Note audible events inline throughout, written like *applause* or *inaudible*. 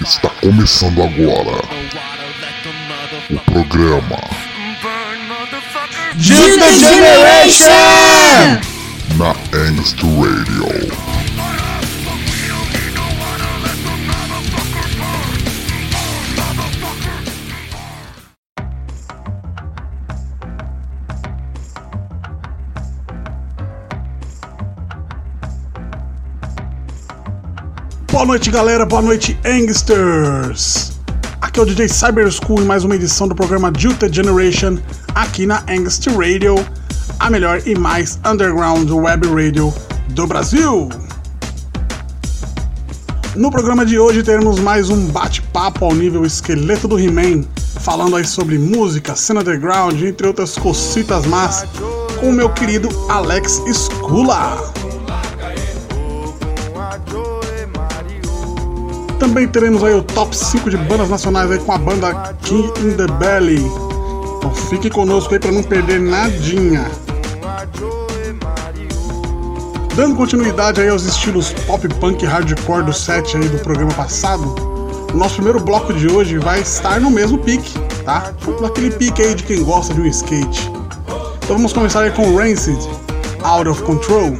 Está começando agora o programa. Digital Generation! Na Angst Radio. noite, galera. Boa noite, Angsters. Aqui é o DJ Cyber School e mais uma edição do programa Juta Generation aqui na Angst Radio, a melhor e mais underground web radio do Brasil. No programa de hoje teremos mais um bate-papo ao nível esqueleto do He-Man, falando aí sobre música, cena underground, entre outras cocitas más, com o meu querido Alex Skula. Também teremos aí o top 5 de bandas nacionais aí com a banda King in the Belly. Então fique conosco aí para não perder nadinha. Dando continuidade aí aos estilos pop punk hardcore do set aí do programa passado, o nosso primeiro bloco de hoje vai estar no mesmo pique, tá? Naquele pique aí de quem gosta de um skate. Então vamos começar aí com Rancid, Out of Control.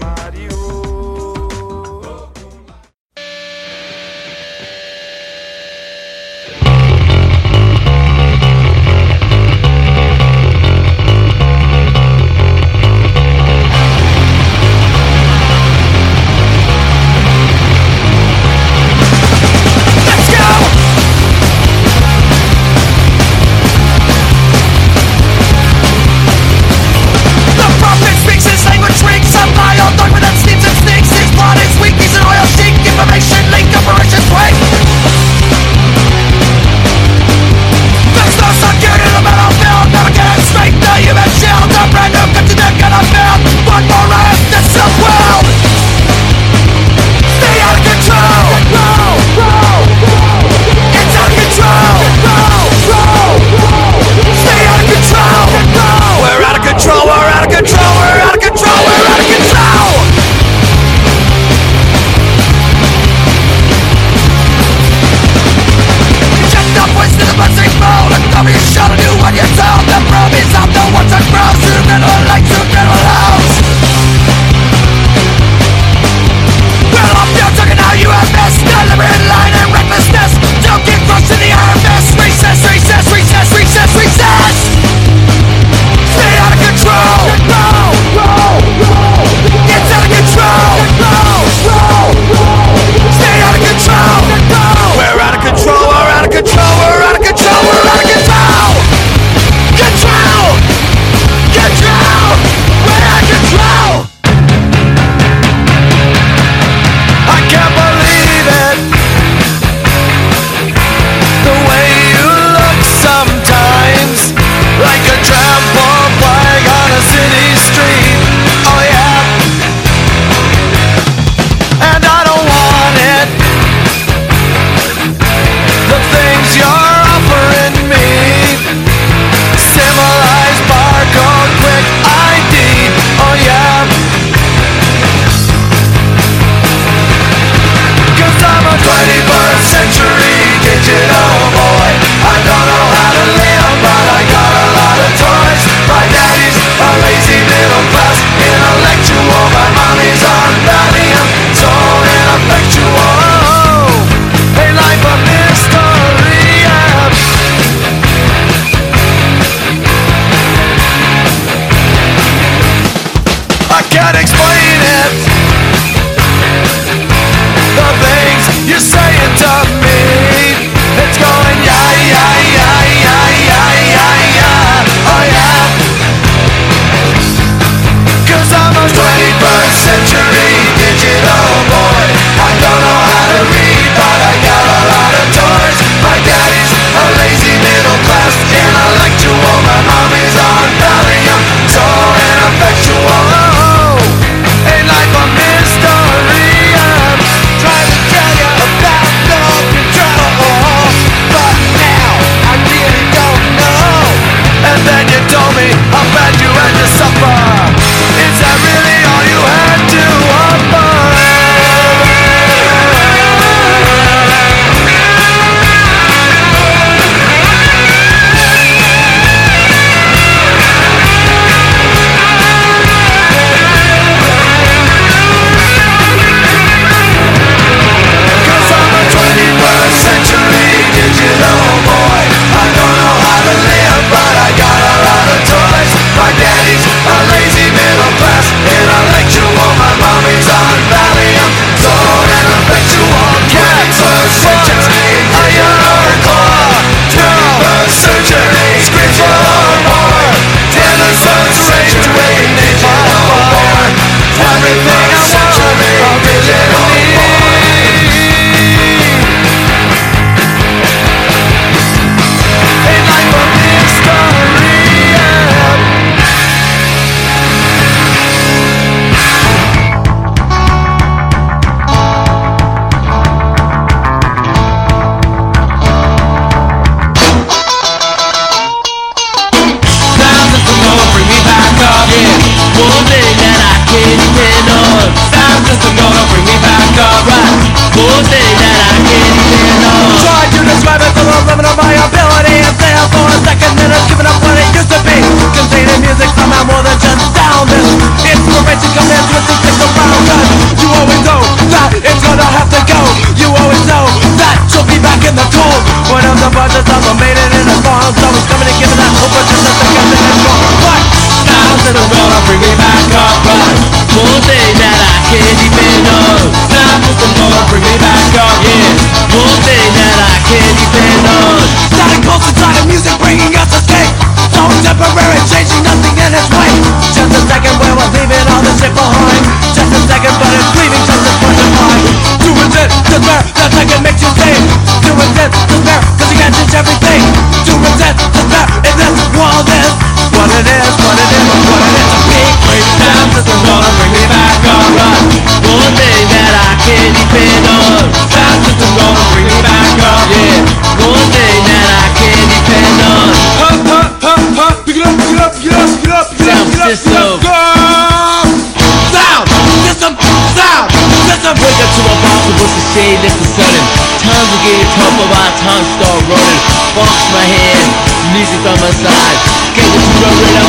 my hand, knees is on my side. Can't get you rubbing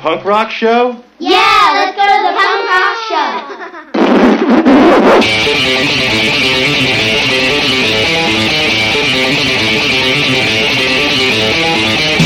punk rock show? Yeah, let's go to the punk rock show. *laughs*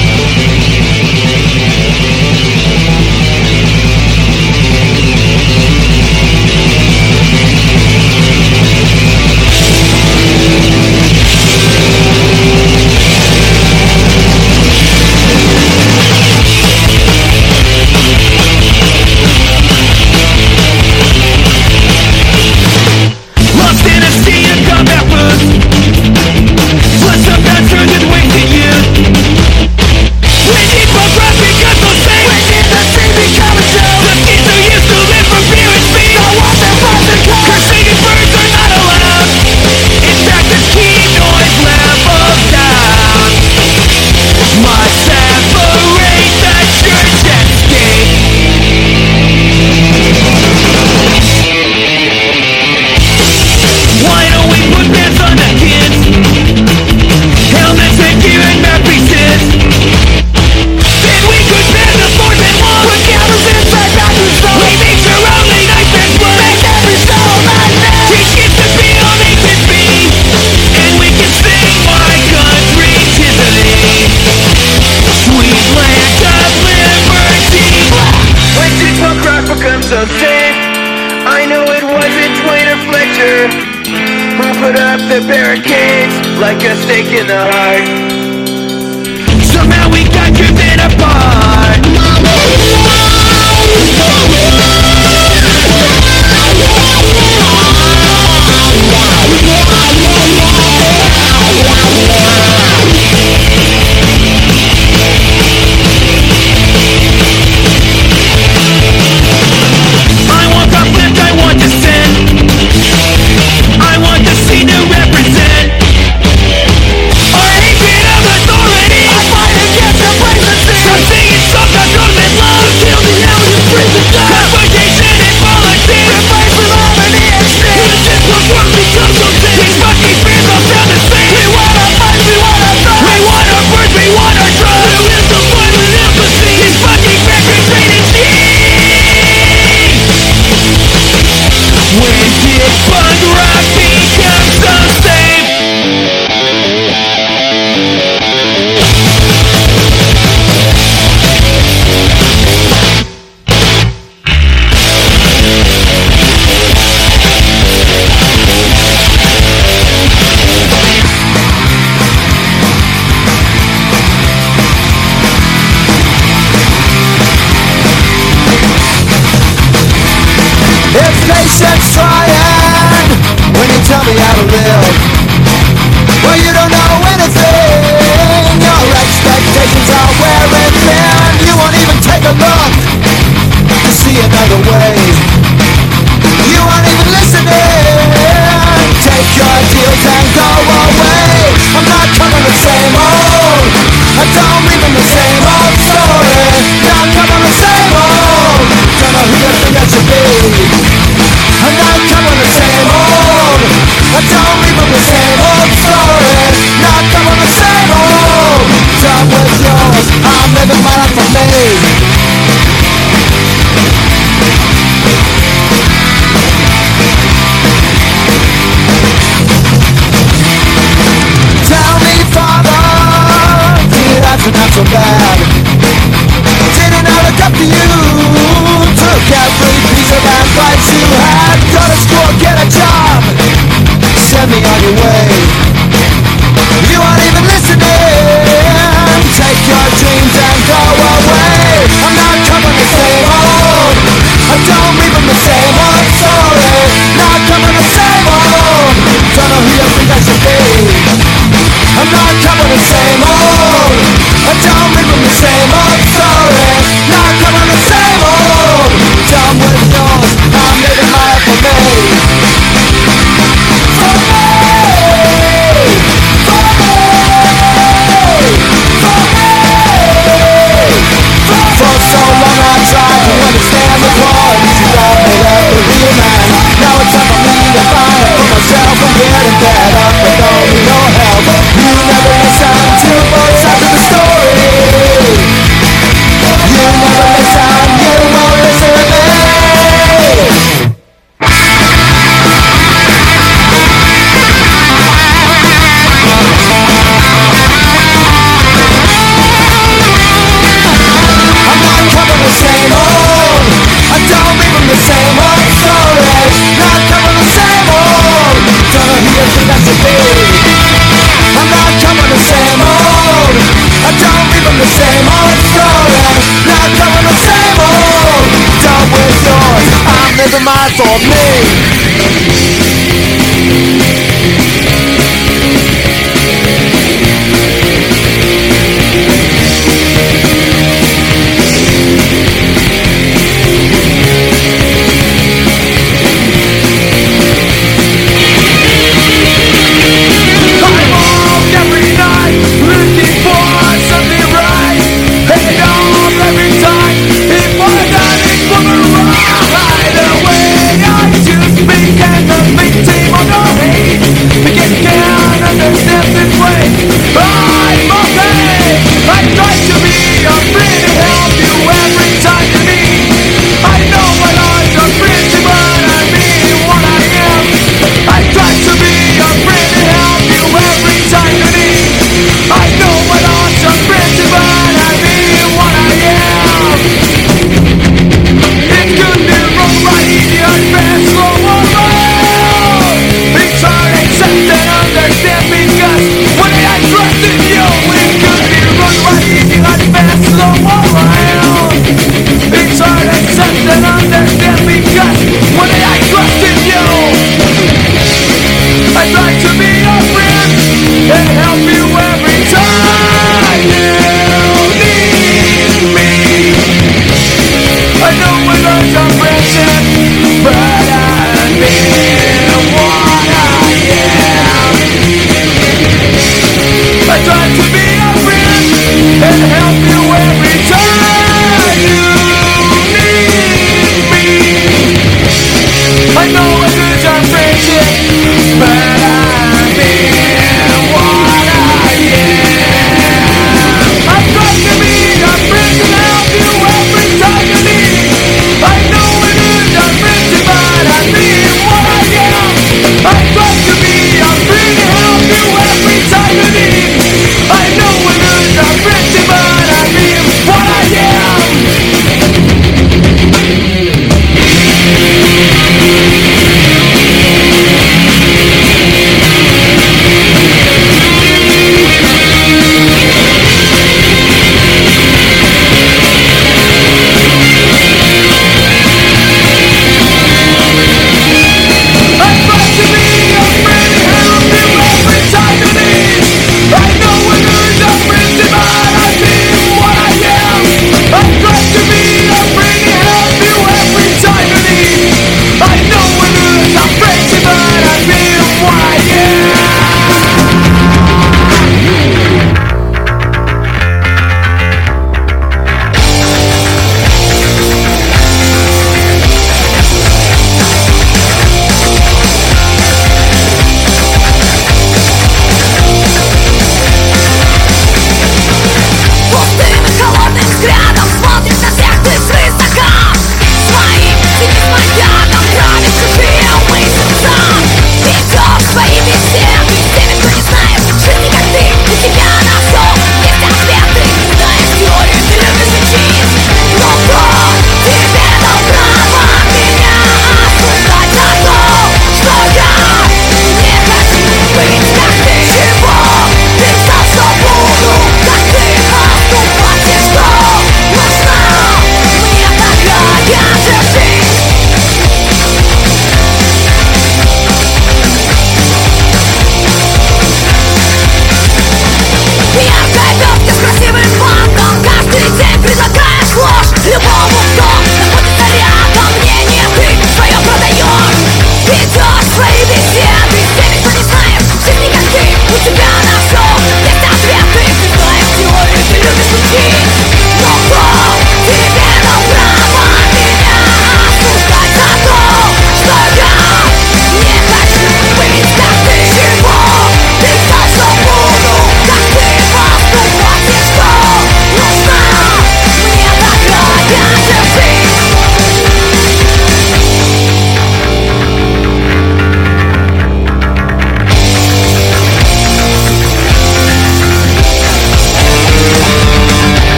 time for me.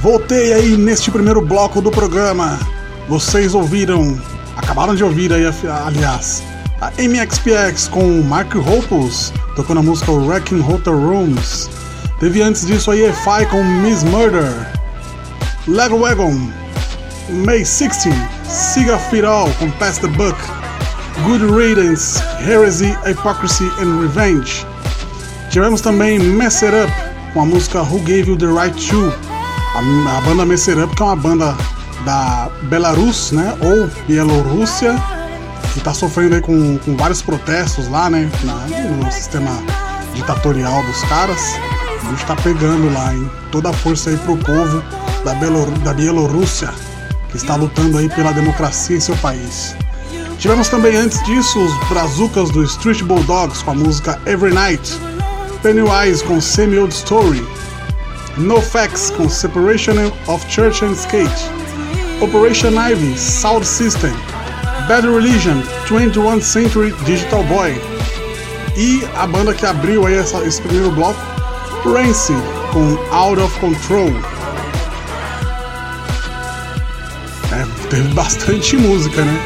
Voltei aí neste primeiro bloco do programa. Vocês ouviram, acabaram de ouvir aí, aliás, a MXPX com Mark Hoppus tocando a música Wrecking Hotel Rooms. Teve antes disso aí EFI com Miss Murder. Lego Wagon, May 16, Siga All com Pass the Buck. Good Riddance, Heresy, Hypocrisy and Revenge. Tivemos também Mess It Up com a música Who Gave You the Right to. A, a banda Mess It Up, que é uma banda da Belarus, né? Ou Bielorrússia, que está sofrendo aí com, com vários protestos lá, né? Na, no sistema ditatorial dos caras. A gente tá pegando lá, hein? Toda a força aí pro povo da, Belor da Bielorrússia, que está lutando aí pela democracia em seu país. Tivemos também antes disso os brazucas do Street Bulldogs com a música Every Night, Pennywise com Semi Old Story, No Facts com Separation of Church and Skate, Operation Ivy, Sound System, Bad Religion, 21st Century Digital Boy e a banda que abriu aí essa, esse primeiro bloco, Rancid com Out of Control. É, teve bastante música, né?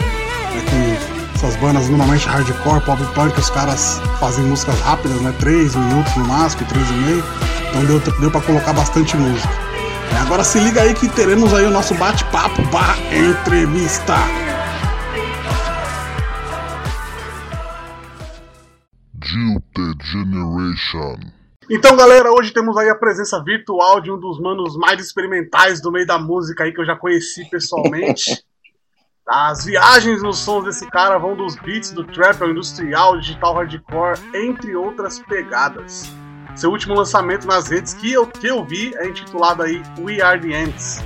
É com essas bandas normalmente hardcore, pop punk, os caras fazem músicas rápidas, né? 3 minutos no máximo, 3 e meio. Então deu, deu pra colocar bastante música. É, agora se liga aí que teremos aí o nosso bate-papo barra entrevista. Generation. Então, galera, hoje temos aí a presença virtual de um dos manos mais experimentais do meio da música aí que eu já conheci pessoalmente. *laughs* As viagens nos sons desse cara vão dos beats do trap ao industrial, digital hardcore, entre outras pegadas. Seu último lançamento nas redes que eu, que eu vi é intitulado aí We Are The Ends.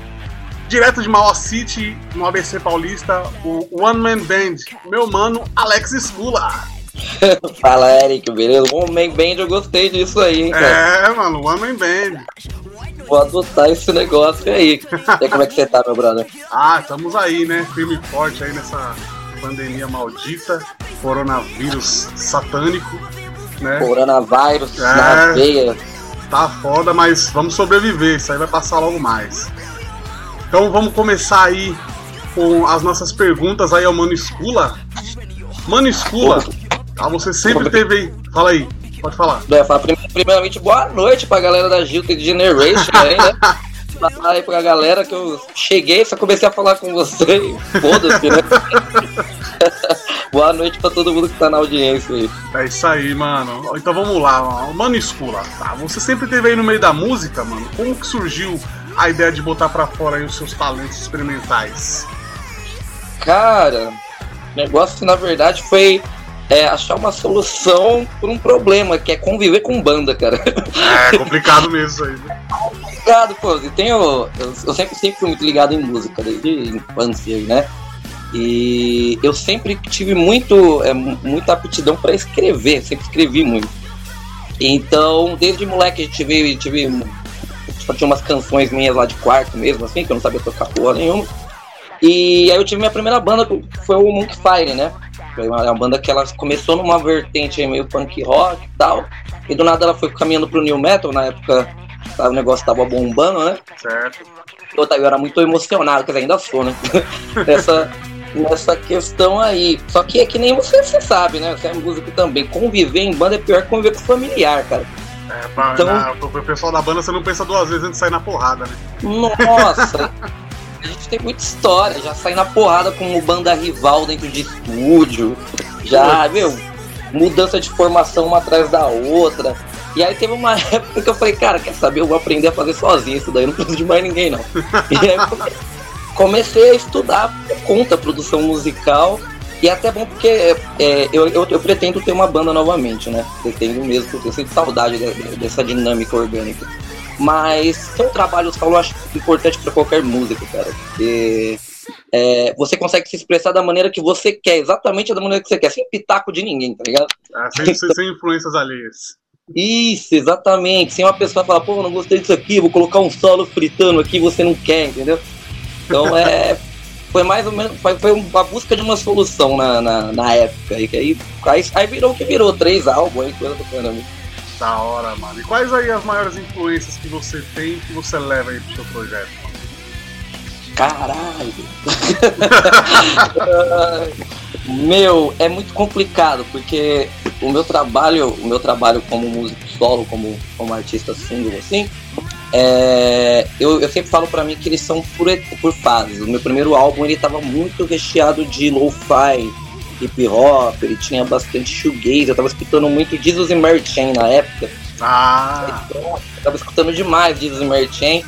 Direto de Mauá City, no ABC Paulista, o One Man Band, meu mano Alex Skula. *laughs* Fala, Eric, beleza? One Man Band, eu gostei disso aí, hein, cara? É, mano, One Man Band. Vou adotar esse negócio aí. E como é que você tá, meu brother? Ah, estamos aí, né? Firme forte aí nessa pandemia maldita, coronavírus satânico, né? Coronavírus é, na veia. Tá foda, mas vamos sobreviver, isso aí vai passar logo mais. Então vamos começar aí com as nossas perguntas aí ao Mano Escula. Mano Escula, ah, você sempre teve aí. Fala aí, pode falar. Primeiramente, boa noite pra galera da Gilta Generation aí, né? *laughs* Falar aí pra galera que eu cheguei, só comecei a falar com você foda-se, né? *laughs* boa noite pra todo mundo que tá na audiência aí. É isso aí, mano. Então vamos lá, mano Escula. Tá, você sempre teve aí no meio da música, mano. Como que surgiu a ideia de botar pra fora aí os seus talentos experimentais? Cara, o negócio na verdade foi é achar uma solução para um problema, que é conviver com banda, cara. É complicado mesmo isso aí. Né? complicado, pô. Eu, tenho, eu, eu, sempre, sempre fui muito ligado em música, desde infância, né? E eu sempre tive muito, é, muita aptidão para escrever, sempre escrevi muito. Então, desde moleque, a gente tive, tive tipo, tinha umas canções minhas lá de quarto mesmo, assim, que eu não sabia tocar porra nenhuma. E aí eu tive minha primeira banda, que foi o Monkey Fire, né? Foi uma, uma, banda que ela começou numa vertente meio punk rock e tal. E do nada ela foi caminhando pro new metal, na época o negócio tava bombando, né? Certo. Eu, eu era muito emocionado, quer dizer, ainda sou, né? *laughs* nessa, nessa questão aí. Só que é que nem você, você sabe, né? Você é músico também. Conviver em banda é pior que conviver com familiar, cara. É, pra, então, na, pro pessoal da banda você não pensa duas vezes antes de sair na porrada, né? Nossa! *laughs* a gente tem muita história, já saí na porrada como banda rival dentro de estúdio, já, meu, mudança de formação uma atrás da outra. E aí teve uma *laughs* época que eu falei, cara, quer saber? Eu vou aprender a fazer sozinho isso daí, não preciso de mais ninguém não. *laughs* E aí comecei a estudar por conta produção musical. E é até bom porque é, eu, eu, eu, pretendo ter uma banda novamente, né? Pretendo mesmo, porque eu sinto saudade dessa dinâmica orgânica. Mas ter um trabalho solo eu acho importante para qualquer músico, cara. Porque é, você consegue se expressar da maneira que você quer, exatamente da maneira que você quer, sem pitaco de ninguém, tá ligado? Ah, sem, sem influências alheias. Isso, exatamente. Sem uma pessoa falar, pô, não gostei disso aqui, vou colocar um solo fritando aqui, você não quer, entendeu? Então é. Foi mais ou menos. Foi, foi uma busca de uma solução na, na, na época. E aí, aí, aí virou o que virou, três álbuns aí, coisa do caramba. Da hora, mano. E quais aí as maiores influências que você tem que você leva aí pro seu projeto? Mano? Caralho. *laughs* meu, é muito complicado, porque o meu trabalho, o meu trabalho como músico solo, como, como artista single, assim, é, eu, eu, sempre falo para mim que eles são por, por fases. O meu primeiro álbum ele tava muito recheado de lo-fi, hip hop, ele tinha bastante shoegaze, eu tava escutando muito Jesus e Mary Chain na época. Ah! Eu tava escutando demais Jesus e Mary Chain.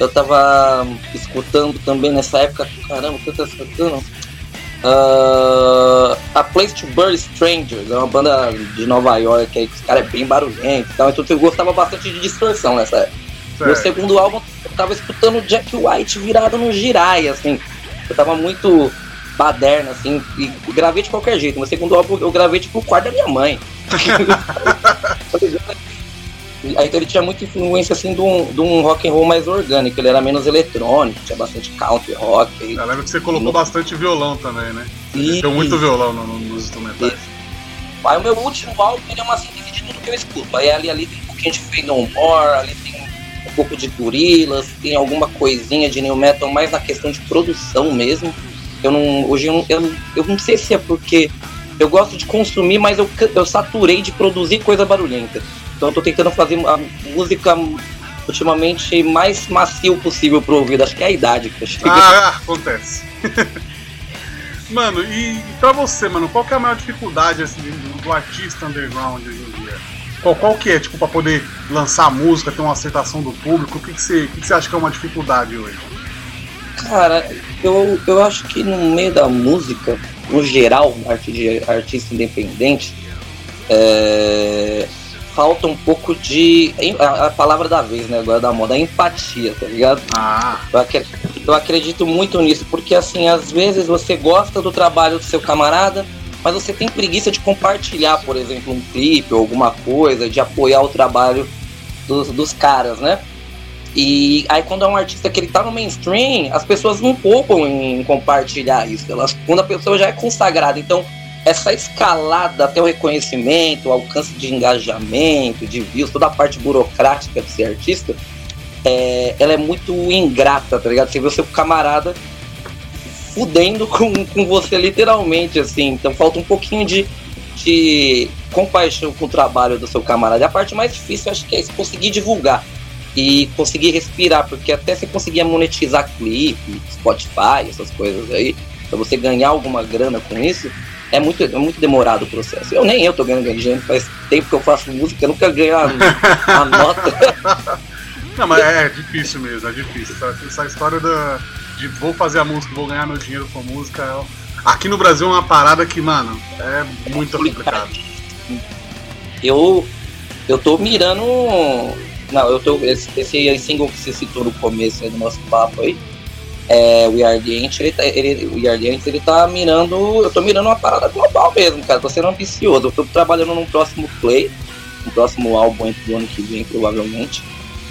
Eu tava escutando também nessa época, caramba, o que eu tava escutando? Uh, a Place to Burn Strangers, é uma banda de Nova York aí, que os caras é bem barulhento e tal, então eu gostava bastante de distorção nessa época. Meu segundo álbum, eu tava escutando Jack White virado no girai, assim. Eu tava muito baderna, assim, e gravei de qualquer jeito. Meu segundo álbum eu gravei tipo o quarto da minha mãe. Aí *laughs* então ele tinha muita influência assim de um, de um rock and roll mais orgânico, ele era menos eletrônico, tinha bastante country rock. Eu lembro que você colocou no... bastante violão também, né? E... Deu muito violão no, no, nos instrumentais. Aí o meu último álbum ele é uma síntese de tudo que eu escuto. Aí ali, ali tem um pouquinho de Fade No More, ali tem pouco de Gorilas, tem alguma coisinha de New Metal, mais na questão de produção mesmo. Eu não. Hoje eu, eu, eu não sei se é porque eu gosto de consumir, mas eu, eu saturei de produzir coisa barulhenta. Então eu tô tentando fazer a música ultimamente mais macio possível pro ouvido. Acho que é a idade que eu chego. Ah, *laughs* acontece. *laughs* mano, e, e pra você, mano, qual que é a maior dificuldade assim, do, do artista underground dia? Qual, qual que é, tipo, pra poder lançar música, ter uma aceitação do público? O que, que, você, o que, que você acha que é uma dificuldade hoje? Cara, eu, eu acho que no meio da música, no geral, artista independente, é, falta um pouco de. A, a, palavra da vez, né? Agora da moda, a empatia, tá ligado? Ah. Eu, acredito, eu acredito muito nisso, porque assim, às vezes você gosta do trabalho do seu camarada, mas você tem preguiça de compartilhar, por exemplo, um clipe ou alguma coisa, de apoiar o trabalho dos, dos caras, né? E aí quando é um artista que ele tá no mainstream, as pessoas não poupam em compartilhar isso. Elas, quando a pessoa já é consagrada, então essa escalada até o reconhecimento, o alcance de engajamento, de views, toda a parte burocrática de ser artista, é, ela é muito ingrata, tá ligado? Você vê o seu camarada fudendo com, com você literalmente, assim. Então falta um pouquinho de, de compaixão com o trabalho do seu camarada. A parte mais difícil, acho que é conseguir divulgar e conseguir respirar, porque até você conseguir monetizar clipe, Spotify, essas coisas aí, pra você ganhar alguma grana com isso, é muito, é muito demorado o processo. Eu nem eu tô ganhando dinheiro, faz tempo que eu faço música, eu nunca ganho a, a *laughs* nota. Não, mas é difícil mesmo, é difícil. Essa, essa história da, de vou fazer a música, vou ganhar meu dinheiro com música. É, aqui no Brasil é uma parada que, mano, é muito complicado. Eu, eu tô mirando. Não, eu tô. Esse, esse single que você citou no começo do nosso papo aí é, o Yardient, ele, tá, ele, o ele tá mirando, eu tô mirando uma parada global mesmo, cara, tô sendo ambicioso, eu tô trabalhando num próximo play, um próximo álbum entre do ano que vem, provavelmente,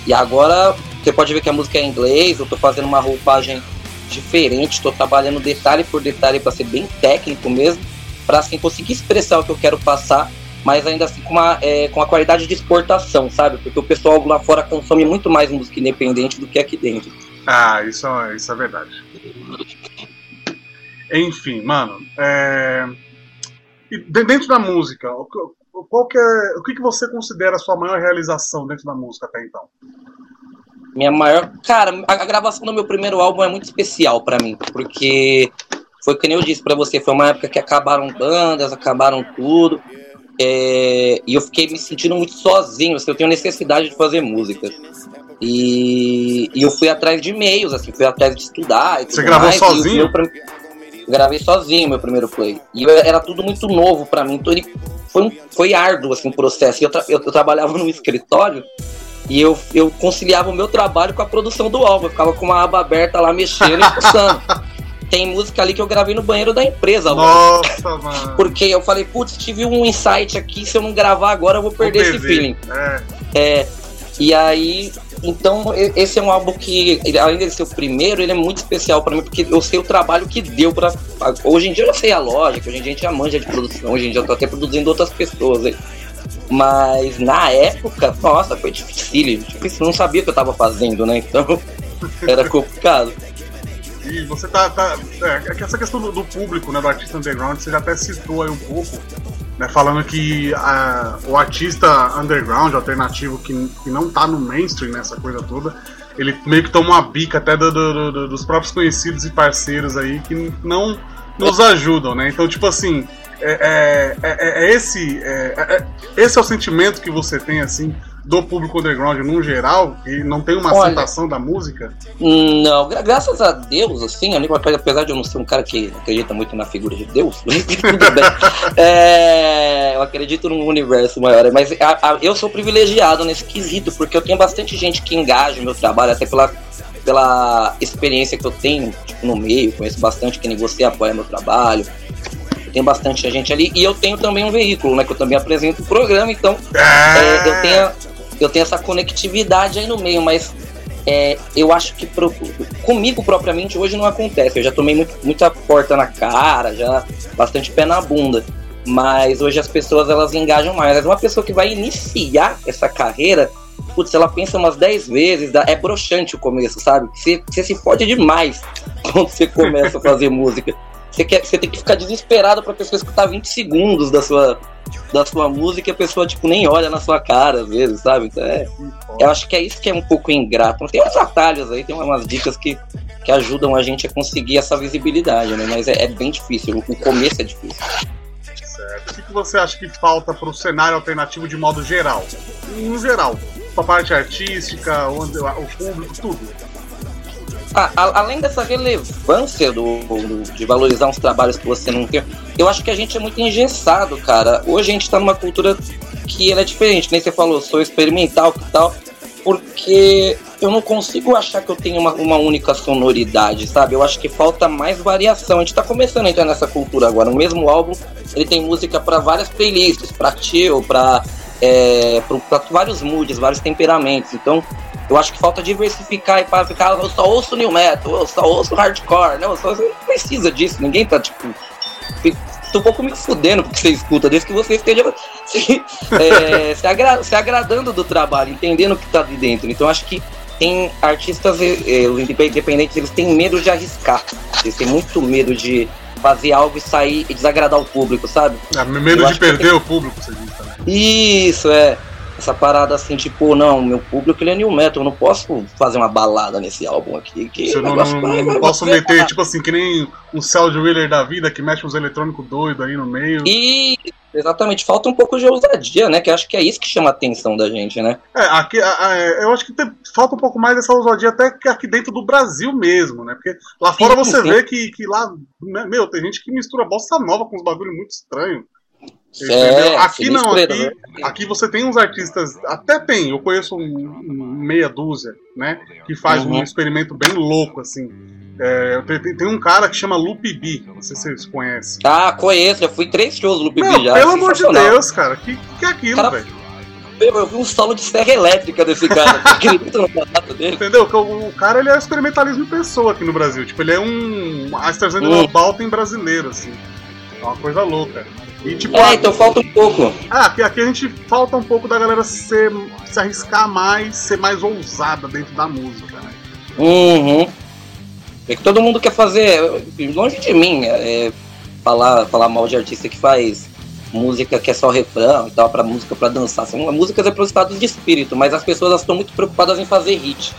e agora, você pode ver que a música é em inglês, eu tô fazendo uma roupagem diferente, tô trabalhando detalhe por detalhe para ser bem técnico mesmo, para assim conseguir expressar o que eu quero passar, mas ainda assim com uma, é, com a qualidade de exportação, sabe? Porque o pessoal lá fora consome muito mais música independente do que aqui dentro. Ah, isso, é, isso é verdade. Enfim, mano. É... dentro da música, qual que é, o que, que você considera a sua maior realização dentro da música até então? Minha maior. Cara, a, gravação do meu primeiro álbum é muito especial para mim, porque foi que nem eu disse para você, foi uma época que acabaram bandas, acabaram tudo. É, e eu fiquei me sentindo muito sozinho, assim, eu tenho necessidade de fazer música. E, e eu fui atrás de e-mails, assim, fui atrás de estudar. Você gravou mais, sozinho? Meu, gravei sozinho meu primeiro play. E eu, era tudo muito novo para mim, então ele foi, um, foi árduo assim, o processo. Eu, tra eu, eu, trabalhava *laughs* no escritório e eu, eu conciliava o meu trabalho com a produção do álbum. Eu ficava com uma aba aberta lá mexendo e postando. *laughs* Tem música ali que eu gravei no banheiro da empresa. Nossa, *laughs* mano. Porque eu falei, putz, tive um insight aqui, se eu não gravar agora eu vou perder vou esse feeling. É. é. E aí então, esse é um álbum que, além de ser o primeiro, ele é muito especial para mim, porque eu sei o trabalho que deu para Hoje em dia eu sei a lógica, hoje em dia a gente já manja de produção, hoje em dia eu tô até produzindo outras pessoas aí. Mas na época, nossa, foi difícil. Difícil, não sabia o que eu tava fazendo, né? Então, *laughs* era complicado. E você tá. tá é, essa questão do, do, público, né, do artista underground, você já até citou aí um pouco, né, falando que a, o artista underground, alternativo, que, que não tá no mainstream nessa coisa toda, ele meio que toma uma bica até do, do, dos próprios conhecidos e parceiros aí que não nos ajudam, né? Então, tipo assim, é, é, é, é esse, é, esse é o sentimento que você tem, assim, do público underground no geral e não tem uma Olha, aceitação da música? Não, gra graças a Deus, assim, apesar de eu não ser um cara que acredita muito na figura de Deus, *laughs* tudo bem. É, eu acredito num universo maior, mas a, a, eu sou privilegiado nesse quesito, porque eu tenho bastante gente que engaja o meu trabalho, até pela, pela experiência que eu tenho tipo, no meio, conheço bastante que negocia apoia meu trabalho tem bastante gente ali. E eu tenho também um veículo, né? Que eu também apresento o programa, então é, eu tenho eu tenho essa conectividade aí no meio, mas é, eu acho que pro, comigo propriamente hoje não acontece. Eu já tomei muito, muita porta na cara, já bastante pé na bunda. Mas hoje as pessoas elas engajam mais. Mas uma pessoa que vai iniciar essa carreira, putz, ela pensa umas 10 vezes, é broxante o começo, sabe? Você, você se fode demais *laughs* quando você começa a fazer música. Você, quer, você tem que ficar desesperado pra pessoa escutar 20 segundos da sua, da sua música e a pessoa, tipo, nem olha na sua cara, às vezes, sabe? Então, é, eu acho que é isso que é um pouco ingrato. Tem uns atalhos aí, tem umas dicas que, que ajudam a gente a conseguir essa visibilidade, né? Mas é, é bem difícil, o começo é difícil. Certo. O que, que você acha que falta pro cenário alternativo de modo geral? No geral, a parte artística, onde, o público, tudo a, além dessa relevância do, do, de valorizar uns trabalhos que você não tem, eu acho que a gente é muito engessado, cara. Hoje a gente tá numa cultura que ela é diferente, nem você falou, sou experimental e tal, porque eu não consigo achar que eu tenho uma, uma única sonoridade, sabe? Eu acho que falta mais variação. A gente tá começando a entrar nessa cultura agora. O mesmo álbum, ele tem música para várias playlists, pra chill, pra, é, pra vários moods, vários temperamentos. Então, eu acho que falta diversificar e para ficar, eu só ouço new metal, eu só ouço hardcore. Não, só, não precisa disso, ninguém tá, tipo. Tô um pouco me fudendo porque você escuta, desde que você esteja *laughs* se, é, se, agra, se, agradando do trabalho, entendendo o que tá de dentro. Então acho que tem artistas, eh, os independentes, eles têm medo de arriscar. Eles têm muito medo de fazer algo e sair e desagradar o público, sabe? É, medo Eu de perder tem... o público, você diz também. Isso, é essa parada assim, tipo, não, meu público ele é new metal, eu não posso fazer uma balada nesse álbum aqui. Que eu não, não, vai, não vai, posso vai, meter, tipo assim, que nem um Cell Wheeler da vida que mexe uns eletrônicos doidos aí no meio. E exatamente, falta um pouco de ousadia, né? Que acho que é isso que chama a atenção da gente, né? É, aqui, é, eu acho que tem, falta um pouco mais dessa ousadia até que aqui dentro do Brasil mesmo, né? Porque lá fora sim, você sim. vê que, que lá, né, meu, tem gente que mistura bossa nova com uns bagulho muito estranho. É, aqui não, aqui, né? aqui você tem uns artistas, até tem, eu conheço meia dúzia, né? Que faz uhum. um experimento bem louco, assim. É, tem, tem, um cara que chama Loop B, não sei se vocês conhecem. Ah, conheço, já fui três shows do Loop B já. Pelo amor de Deus, cara, que, que é aquilo, velho? Eu vi um solo de serra elétrica desse cara. *laughs* Entendeu? O, o cara ele é experimentalismo em pessoa aqui no Brasil. Tipo, ele é um AstraZeneca hum. brasileiro, assim. É uma coisa louca. E, tipo, é, então falta um pouco. Ah, aqui, aqui a gente falta um pouco da galera ser, se arriscar mais, ser mais ousada dentro da música, né? Uhum. É que todo mundo quer fazer, longe de mim, é, falar, falar mal de artista que faz música que é só refrão e tal, pra música pra dançar. São músicas é para os estados de espírito, mas as pessoas estão muito preocupadas em fazer hit.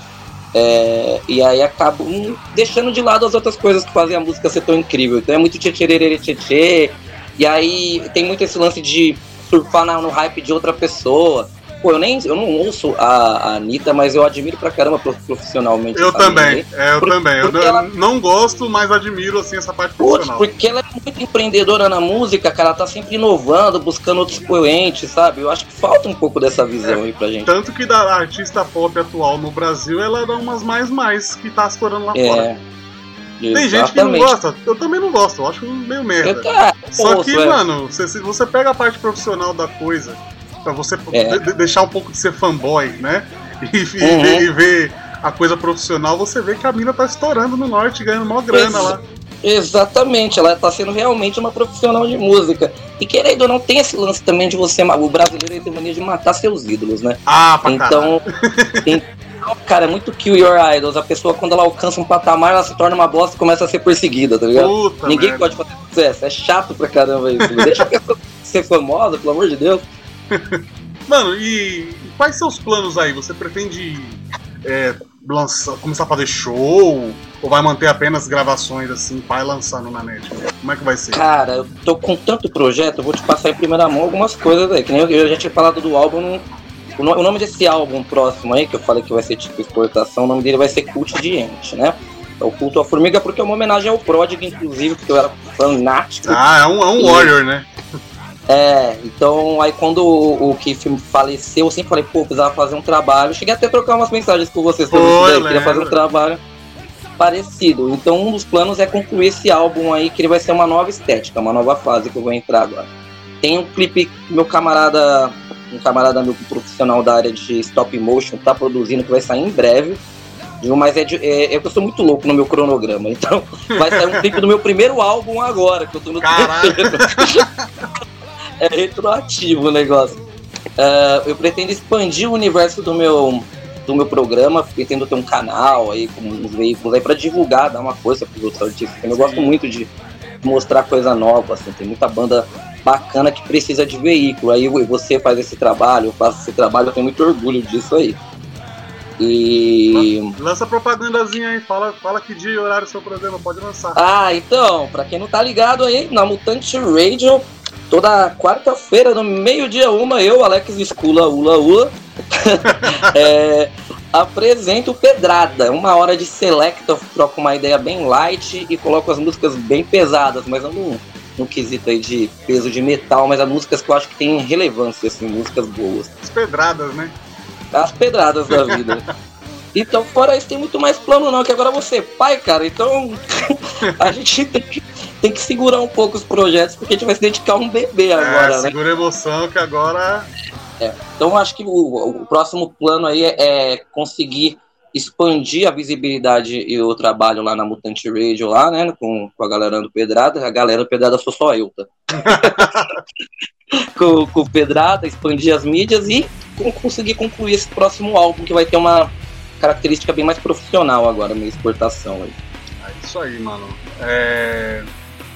É, e aí acabam deixando de lado as outras coisas que fazem a música ser tão incrível. Então é muito tchê tchê tchê tchê e aí tem muito esse lance de surfar no hype de outra pessoa. Pô, eu nem eu não ouço a, a Anitta, mas eu admiro pra caramba profissionalmente. Eu também, é, eu também. Eu ela... não gosto, mas admiro assim essa parte profissional. porque ela é muito empreendedora na música, cara. Ela tá sempre inovando, buscando outros expoentes, sabe? Eu acho que falta um pouco dessa visão é, aí pra gente. Tanto que da artista pop atual no Brasil, ela dá umas mais mais que tá estourando lá é. fora. Tem gente que não gosta, eu também não gosto, eu acho meio merda. Só que, é. mano, você, se você pega a parte profissional da coisa, pra você é. de, deixar um pouco de ser fanboy, né? *laughs* E, uhum. e, e, ver a coisa profissional, você vê que a mina tá estourando no norte, ganhando maior grana Ex lá. Exatamente, ela tá sendo realmente uma profissional de música. E querendo ou não, tem esse lance também de você. O brasileiro tem mania de matar seus ídolos, né? Ah, pra Então. Cara, é muito Kill Your Idols. A pessoa, quando ela alcança um patamar, ela se torna uma bosta e começa a ser perseguida, tá ligado? Puta Ninguém merda. pode fazer sucesso. É chato pra caramba isso. Deixa a pessoa *laughs* ser famosa, pelo amor de Deus. *laughs* Mano, e, quais os planos aí? Você pretende é, lançar, começar a fazer show? Ou vai manter apenas gravações assim, vai lançando na net? Como é que vai ser? Cara, eu tô com tanto projeto, eu vou te passar em primeira mão algumas coisas aí. Que nem eu, eu já tinha falado do álbum. o, no- o nome desse álbum próximo aí, que eu falei que vai ser tipo exportação, o nome dele vai ser Cult de Ente, né? É o Culto à Formiga, porque é uma homenagem ao Prodigy, inclusive, porque eu era fanático. Ah, é um, é um E- Warrior, né? É, então aí quando o, o Keith faleceu, eu sempre falei, pô, precisava fazer um trabalho. Cheguei até a trocar umas mensagens com vocês sobre isso daí, eu queria fazer um trabalho parecido. Então um dos planos é concluir esse álbum aí, que ele vai ser uma nova estética, uma nova fase que eu vou entrar agora. Tem um clipe que meu camarada, um camarada meu profissional da área de stop motion, tá produzindo, que vai sair em breve. Mas é, de, é, é que eu sou muito louco no meu cronograma, *laughs* então vai sair um clipe do meu primeiro álbum agora, que eu tô no Caralho. *laughs* é retroativo o negócio. Ah, eu pretendo expandir o universo do meu, do meu programa, pretendo ter um canal aí com uns veículos aí pra divulgar, dar uma força pros outros artistas. Eu gosto muito de mostrar coisa nova, assim, tem muita banda bacana que precisa de veículo. Aí você faz esse trabalho, eu faço esse trabalho, eu tenho muito orgulho disso aí. E. Lança propagandazinha aí, fala, fala que dia e horário do seu programa, pode lançar. Ah, então, pra quem não tá ligado aí, na Mutante Radio, toda quarta-feira, no meio-dia uma, eu, Alex Escula, Ula Ula, *laughs* é, apresento Pedrada, uma hora de selecta, troco uma ideia bem light e coloco as músicas bem pesadas, mas eu não no quesito aí de peso de metal, mas as músicas que eu acho que tem relevância, assim, músicas boas. As pedradas, né? As pedradas da vida. Então, fora isso, tem muito mais plano não, que agora você pai, cara, então *laughs* a gente tem que, tem que segurar um pouco os projetos, porque a gente vai se dedicar a um bebê agora, é, né? segura a emoção que agora. É, então, acho que o, o próximo plano aí é, é conseguir expandir a visibilidade e o trabalho lá na Mutante Radio, lá, né, com, com a galera do Pedrada. A galera do Pedrada sou só eu, tá? *laughs* com, com o Pedrada, expandir as mídias e conseguir concluir esse próximo álbum, que vai ter uma característica bem mais profissional agora, minha exportação aí. É isso aí, mano. É...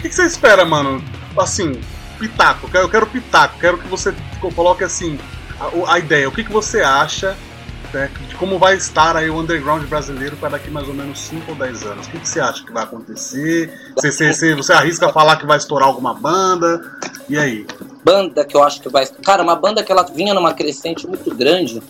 O que, você espera, mano? Assim, pitaco. Eu quero, eu quero pitaco. Quero que você coloque assim a, a ideia. O que, que você acha de como vai estar aí o underground brasileiro para daqui mais ou menos 5 ou 10 anos? O que, que você acha que vai acontecer? Você, você, você, arrisca falar que vai estourar alguma banda? E aí? banda que eu acho que vai. Cara, uma banda que ela vinha numa crescente muito grande.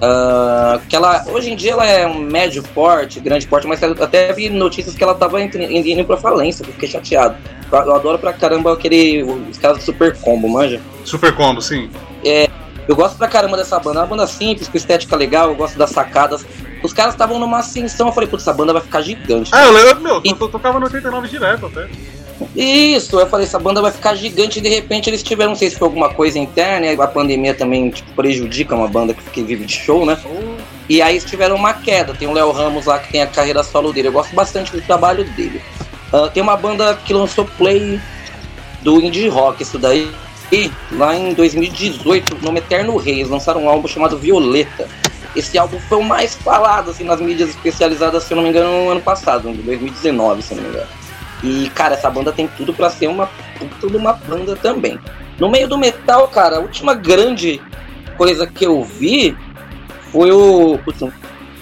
ah, que ela. Hoje em dia ela é um médio porte, grande porte, mas até vi notícias que ela tava indo, indo pra falência, eu fiquei chateado. Eu adoro pra caramba aquele. Os caras do Super Combo, manja? Super Combo, sim. É, eu gosto pra caramba dessa banda. É uma banda simples, com estética legal, eu gosto das sacadas. Os caras estavam numa ascensão, eu falei, putz, essa banda vai ficar gigante. Ah, eu lembro, meu, eu tocava no 89 direto até. Isso, eu falei, essa banda vai ficar gigante e de repente eles tiveram, não sei se foi alguma coisa interna, e a pandemia também tipo, prejudica uma banda que, vive de show, né? E aí eles tiveram uma queda. Tem o Léo Ramos lá que tem a carreira solo dele. Eu gosto bastante do trabalho dele. Ah, tem uma banda que lançou play do indie rock, isso daí. E lá em 2018, o nome Eterno Reis, lançaram um álbum chamado Violeta. Esse álbum foi o mais falado assim, nas mídias especializadas, se eu não me engano, no ano passado, em 2019, se eu não me engano. E, cara, essa banda tem tudo pra ser uma puta de uma banda também. No meio do metal, cara, a última grande coisa que eu vi foi o. Putz,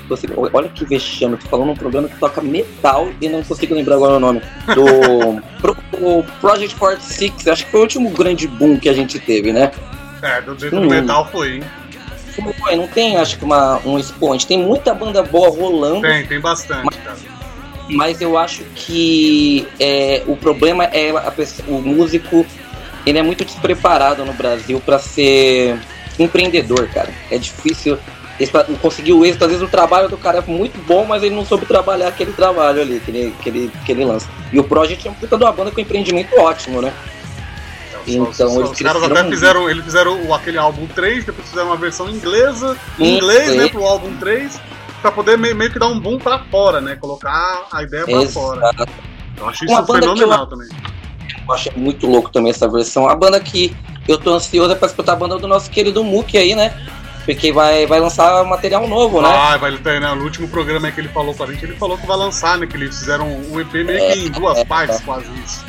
não consigo- olha que vexame, tô falando um programa que toca metal e não consigo lembrar agora o nome. Do *laughs* Pro- o Project 46, acho que foi o último grande boom que a gente teve, né? É, do jeito Hum. do metal foi, hein? Foi, não tem, acho que uma, um expoente. Tem muita banda boa rolando. Tem, tem bastante, cara. Mas eu acho que é, o problema é pessoa- o músico ele é muito despreparado no Brasil para ser empreendedor, cara. É difícil esse- conseguir o êxito. Às vezes o trabalho do cara é muito bom, mas ele não soube trabalhar aquele trabalho ali que ele, que ele, que ele lança. E o Project é uma puta de uma banda com empreendimento ótimo, né? Então, Os- os caras até muito. fizeram, eles fizeram o- aquele álbum 3, depois fizeram uma versão inglesa, em inglês, né, é. pro álbum 3, pra poder meio, meio que dar um boom pra fora, né? Colocar a ideia pra fora. Exato. Eu acho Uma isso banda que fenomenal eu- também. Eu achei muito louco também essa versão. A banda que eu tô ansioso é pra escutar a banda do nosso querido Mook aí, né? Porque vai, vai lançar material novo, né? Ah, vai ter, né? No último programa que ele falou com a gente, ele falou que vai lançar, né? Que eles fizeram um EP meio que em duas é, partes, é. quase isso.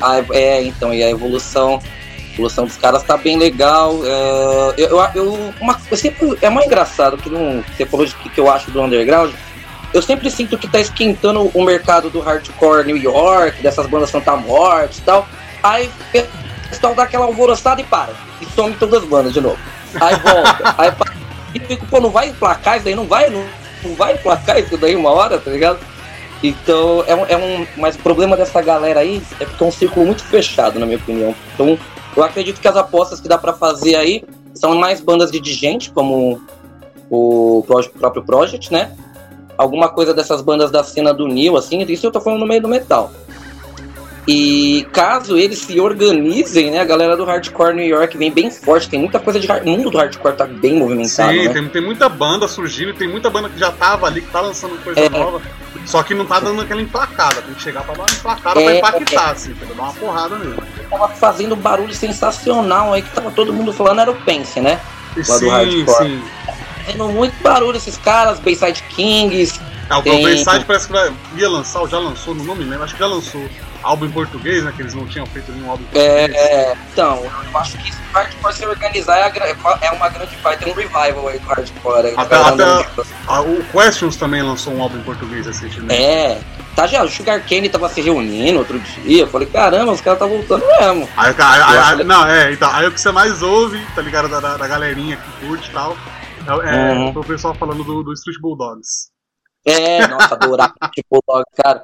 Ah, é, então, e a evolução, a evolução dos caras tá bem legal. É, eu, eu, eu, uma, eu sempre, é mais engraçado que não, você falou de que, que eu acho do underground. Eu sempre sinto que tá esquentando o mercado do hardcore New York, dessas bandas Santa Morte e tal. Aí o pessoal dá aquela alvoroçada e para. E some todas as bandas de novo. Aí volta. aí para. E fico, pô, não vai emplacar isso daí? Não vai, não, não vai emplacar isso daí uma hora, tá ligado? Então, é um, é um. Mas o problema dessa galera aí é porque é um círculo muito fechado, na minha opinião. Então, eu acredito que as apostas que dá pra fazer aí são mais bandas de gente, como o próprio Project, né? Alguma coisa dessas bandas da cena do New, assim, isso eu tô falando no meio do metal. E caso eles se organizem, né? A galera do hardcore New York vem bem forte, tem muita coisa de. hard- O mundo do hardcore tá bem movimentado. Sim, né? tem, tem muita banda surgindo, tem muita banda que já tava ali, que tá lançando coisa É. nova. Só que não tá dando aquela emplacada, tem que chegar pra dar uma emplacada pra É, impactar, assim, pra dar uma porrada mesmo. tava fazendo barulho sensacional aí que tava todo mundo falando era o Pense, né? Lá do Sim, hardcore. sim. Fazendo muito barulho esses caras, Bayside Kings. Ah, o tem- Bayside parece que vai, ia lançar, ou já lançou, não me lembro, acho que já lançou álbum em português, né? Que eles não tinham feito nenhum álbum em português. É, então, eu acho que se o hardcore se organizar é, a é uma grande parte, tem um revival aí do hardcore. aí, Até, até ah, o Questions também lançou um álbum em português recentemente. É, tá já, o Sugar Cane tava se reunindo outro dia, eu falei, caramba, os caras tá voltando mesmo. Aí, aí- aí- não, é, então, aí o que você mais ouve, tá ligado, da, da, da galerinha que curte e tal, é, é Uhum. o pessoal falando do, do Street Bulldogs. É, nossa, adorava tipo logo, cara.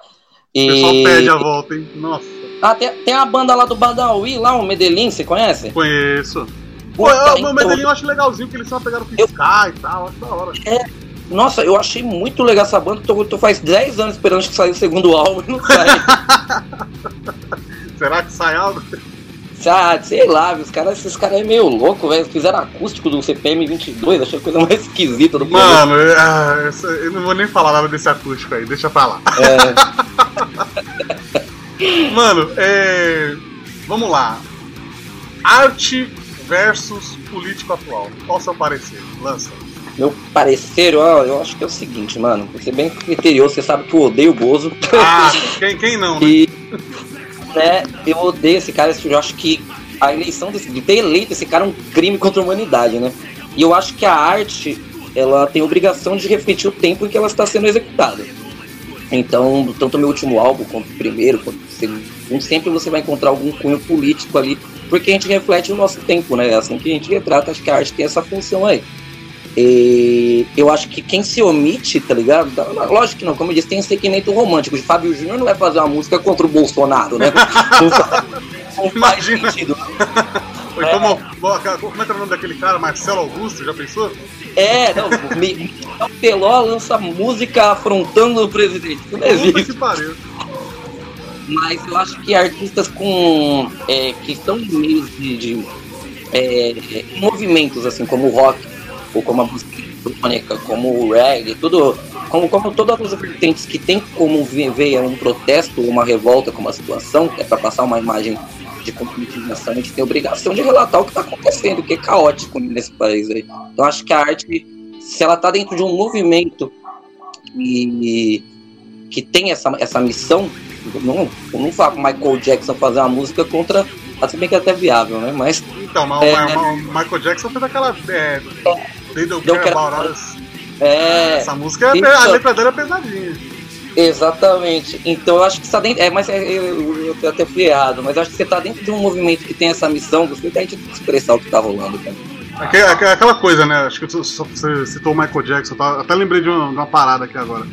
O pessoal E... pede a volta, hein? Nossa, Ah, tem, tem a banda lá do Badawi, lá, o Medellín, você conhece? conheço. Pô, eu, o então- Medellín eu acho legalzinho, que eles só pegaram piscar e tal, acho da hora. Nossa, eu achei muito legal essa banda. Tô, tô faz 10 anos esperando que saia o segundo *laughs* álbum e não sai. *laughs* Será que sai algo? Ah, sei lá, os caras, esses caras é meio louco, velho. Fizeram acústico do CPM 22, achei a coisa mais esquisita do Mano, eu, ah, eu não vou nem falar nada desse acústico aí, deixa pra lá. *laughs* Mano, é. Vamos lá. Arte versus político atual. Qual o seu parecer? Lança. Meu parecer, ó, eu acho que é o seguinte, mano. Pra ser bem criterioso, você sabe que eu odeio o Bozo. Ah, *laughs* quem, quem não, né? E, né, eu odeio esse cara, eu acho que a eleição desse, de ter eleito esse cara é um crime contra a humanidade, né? E eu acho que a arte, ela tem obrigação de refletir o tempo em que ela está sendo executada. Então, tanto meu último álbum, quanto o primeiro, quanto o segundo, sempre você vai encontrar algum cunho político ali, porque a gente reflete o nosso tempo, né? É assim que a gente retrata, acho que a arte tem essa função aí. E eu acho que quem se omite, tá ligado? Lógico que não, como eu disse, tem um segmento romântico. O Fábio Júnior não vai fazer uma música contra o Bolsonaro, né? *laughs* Não faz- sentido. Ou então, mo- mo- como é que é o nome daquele cara? Marcelo Augusto, já pensou? É, não, me, Peló lança música afrontando o presidente. Isso não existe. que pariu. Mas eu acho que artistas com é, que estão em meios de, de é, movimentos assim como o rock ou como a música eletrônica, como o reggae, tudo como, como todas as vertentes que tem como ver, ver um protesto, uma revolta, como a situação, é para passar uma imagem de conscientização, a gente tem a obrigação de relatar o que está acontecendo, o que é caótico nesse país aí. Então acho que a arte, se ela está dentro de um movimento que, que tem essa, essa missão, não, não falo com Michael Jackson fazer uma música contra. Se bem que é até viável, né? Mas. Então, mas É. o Michael Jackson fez aquela. É, They Don't Care About Us. É. Essa música, é, a Então- letra dela é pesadinha. Exatamente. Então eu acho que está dentro. É, mas é, eu, eu até fui errado, mas eu acho que você está dentro de um movimento que tem essa missão, você tem que expressar o que está rolando, cara. Aque- aque- Aquela coisa, né? Acho que você citou o Michael Jackson, tá? até lembrei de uma, de uma parada aqui agora.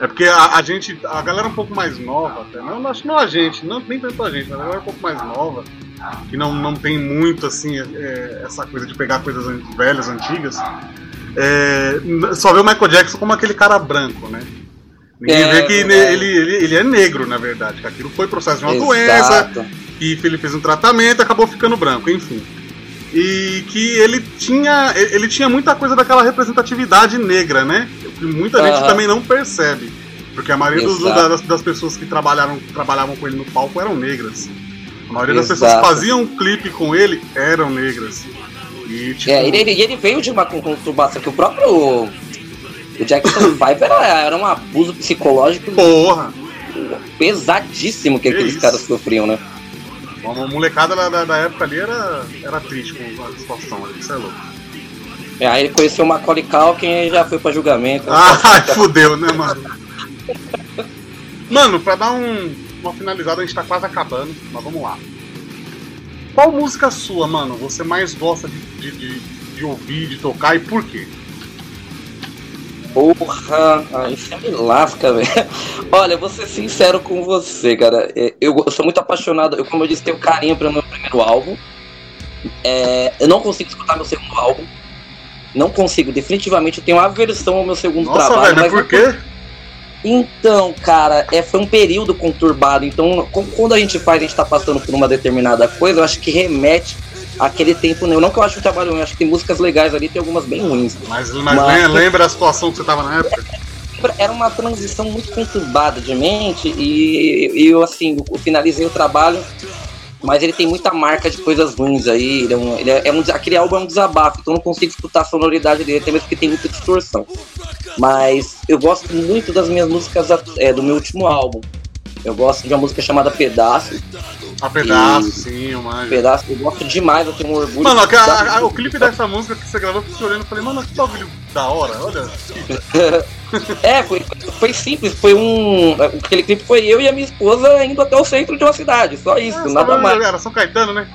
É porque a, a gente, a galera um pouco mais nova, até, não, acho que não a gente, não, nem tanto a gente, mas a galera um pouco mais nova, que não, não tem muito assim é, essa coisa de pegar coisas velhas, antigas, é, só vê o Michael Jackson como aquele cara branco, né? Ninguém É, vê que é. ele, ele, ele é negro, na verdade, que aquilo foi processo de uma Exato. doença, que ele fez um tratamento e acabou ficando branco, enfim. E que ele tinha, ele tinha muita coisa daquela representatividade negra, né? Que muita gente também não percebe. Porque a maioria dos- das, das pessoas que trabalharam, trabalhavam com ele no palco eram negras. A maioria das Exato. pessoas que faziam um clipe com ele eram negras. E, tipo, É, ele, ele, veio de uma conturbação que o próprio. O Jackson *coughs* 5 era, era um abuso psicológico Porra! pesadíssimo que, Que aqueles isso? caras sofriam, né? Uma molecada da, da, época ali era, era triste com a situação ali, isso é louco. É, aí ele conheceu o Macaulay Culkin e já foi pra julgamento. *laughs* Ai, fudeu, né, mano? *laughs* Mano, pra dar um, uma finalizada, a gente tá quase acabando, mas vamos lá. Qual música sua, mano, você mais gosta de, de, de, de ouvir, de tocar e por quê? Porra, aí você me lasca, velho. Olha, eu vou ser sincero com você, cara. É, Eu, eu sou muito apaixonado, eu, como eu disse, tenho carinho pelo meu primeiro álbum. É, eu não consigo escutar meu segundo álbum. Não consigo, definitivamente eu tenho aversão ao meu segundo Nossa, trabalho. velho, mas mas por quê? Então, cara, é, foi um período conturbado. Então, quando a gente faz, a gente tá passando por uma determinada coisa, eu acho que remete àquele tempo. Não, não que eu acho o trabalho ruim, eu acho que tem músicas legais ali, tem algumas bem ruins. Mas, mas lembra- lembra a situação que você tava na época? Era uma transição muito conturbada de mente e, e eu, assim, eu finalizei o trabalho, mas ele tem muita marca de coisas ruins aí. Ele é um, ele é, é um aquele álbum é um desabafo, então não consigo escutar a sonoridade dele, até mesmo porque tem muita distorção. Mas eu gosto muito das minhas músicas é, do meu último álbum. Eu gosto de uma música chamada Pedaço. A pedaço, E- sim, eu manjo. Pedaço, eu gosto demais, eu tenho um orgulho. Mano, a- a- a- o clipe dessa música que você gravou, eu fiquei olhando e falei, mano, que bagulho da hora, olha. *laughs* É, foi, foi simples, foi um. Aquele clipe foi eu e a minha esposa indo até o centro de uma cidade, só isso, Ah, nada mais. Era São Caetano, né?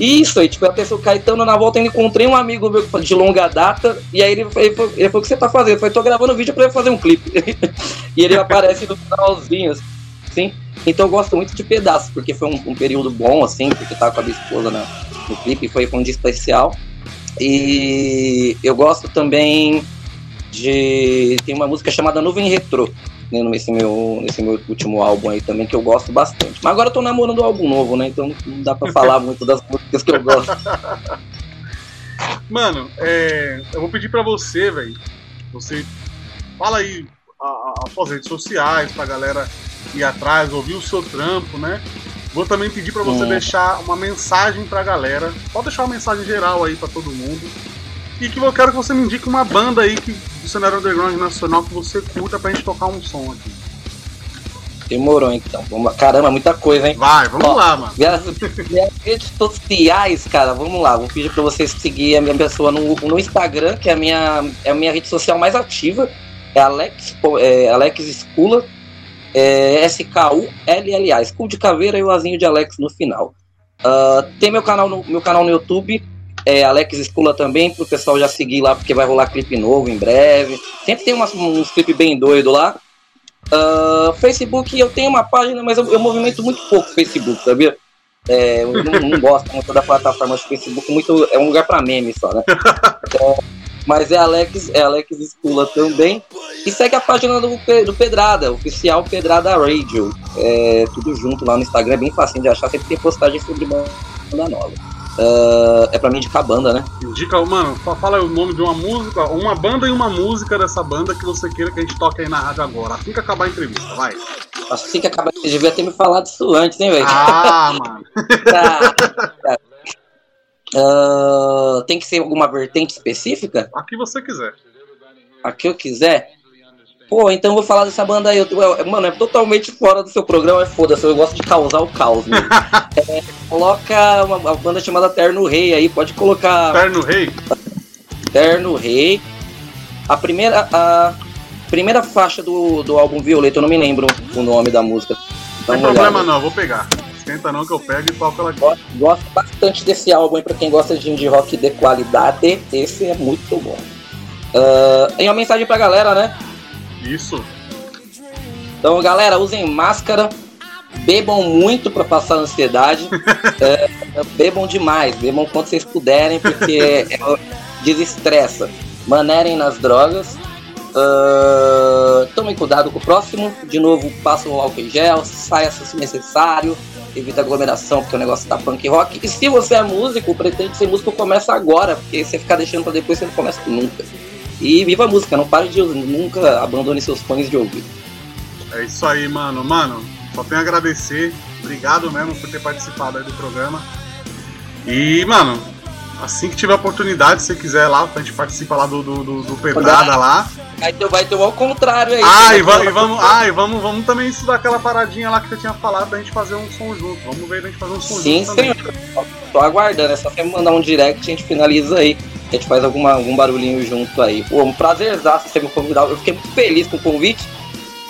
Isso, aí tipo, até o Caetano na volta eu encontrei um amigo meu de longa data, e aí ele, ele, falou, ele falou, o que você tá fazendo? Eu falei, tô gravando vídeo pra eu fazer um clipe. *laughs* e ele aparece no finalzinho, assim. Então eu gosto muito de pedaços, porque foi um, um período bom, assim, porque tava com a minha esposa na, no clipe, foi, foi um dia especial. E eu gosto também de. Tem uma música chamada Nuvem Retrô. né, Nesse meu, nesse meu último álbum aí também, que eu gosto bastante. Mas agora eu tô namorando um álbum novo, né? Então não dá pra falar *laughs* muito das músicas que eu gosto. *laughs* Mano, é, eu vou pedir pra você, velho. Você fala aí as suas redes sociais pra galera ir atrás, ouvir o seu trampo, né? Vou também pedir pra você Hum. deixar uma mensagem pra galera. Pode deixar uma mensagem geral aí pra todo mundo. E que eu quero que você me indique uma banda aí que, do cenário underground nacional que você curta pra gente tocar um som aqui. Demorou então. Caramba, muita coisa, hein? Vai, vamos Ó, lá, mano. Minhas, minhas redes sociais, cara, vamos lá. Vou pedir pra vocês seguir a minha pessoa no, no Instagram, que é a minha, é a minha rede social mais ativa. É Alex, é Alex Skula. É S-K-U-L-L-A. Skull de caveira e o azinho de Alex no final. Ah, tem meu canal, no, meu canal no YouTube. É Alex Skula também, pro pessoal já seguir lá, porque vai rolar clipe novo em breve. Sempre tem umas, uns clipes bem doido lá. Ah, Facebook, eu tenho uma página, mas eu, eu movimento muito pouco Facebook, sabia? É, eu não, não gosto muito da plataforma do Facebook, muito, é um lugar pra meme só, né? Então, *laughs* mas é Alex, é Alex Skula também. E segue a página do, do Pedrada, oficial Pedrada Radio. É, tudo junto lá no Instagram, é bem facinho de achar, sempre tem postagem sobre banda nova. Ah, é pra mim indicar a banda, né? Indica, mano, fa- fala o nome de uma música, uma banda e uma música dessa banda que você queira que a gente toque aí na rádio agora. Assim que acabar a entrevista, vai. Assim que acaba, você devia ter me falado isso antes, hein, velho? Ah, *laughs* mano. Tá, tá. Ah, tem que ser alguma vertente específica? A que você quiser. A que eu quiser? Pô, então eu vou falar dessa banda aí. Eu, mano, é totalmente fora do seu programa, é foda-se. Eu gosto de causar o caos? *laughs* É, coloca uma, uma banda chamada Terno Rei aí, pode colocar. Terno Rei? Terno Rei. A primeira, a primeira faixa do, do álbum Violeta, eu não me lembro o nome da música. Dá Não tem problema olhada. não, vou pegar. Esquenta não que eu pego e toco ela aqui. Gosto, gosto bastante desse álbum aí pra quem gosta de indie rock de qualidade. Esse é muito bom. Tem uma mensagem pra galera, né? Isso. Então, galera, usem máscara, bebam muito pra passar a ansiedade. *laughs* É, bebam demais, bebam quanto vocês puderem, porque *laughs* é, desestressa. Manerem nas drogas. Ah, tomem cuidado com o próximo. De novo, passam o álcool em gel, saia se necessário. Evita aglomeração, porque o negócio tá punk rock. E se você é músico, pretende ser músico, começa agora, porque se você ficar deixando pra depois, você não começa nunca. E viva a música, não pare de nunca abandone seus fones de ouvido. É isso aí, mano. Mano, só tenho a agradecer. Obrigado mesmo por ter participado aí do programa. E, mano, Assim que tiver oportunidade, se você quiser lá, a gente participa lá do, do, do, do Pedrada lá. Aí tu vai ter o contrário aí. Ah, né? e, va- e vamos, ah, e vamos, vamos também estudar aquela paradinha lá que você tinha falado da gente fazer um som junto. Vamos ver a gente fazer um som Sim, junto também. senhor. Tô aguardando, é só você me mandar um direct a gente finaliza aí. A gente faz alguma, algum barulhinho junto aí. Pô, um prazerzaço você me convidar. Eu fiquei muito feliz com o convite.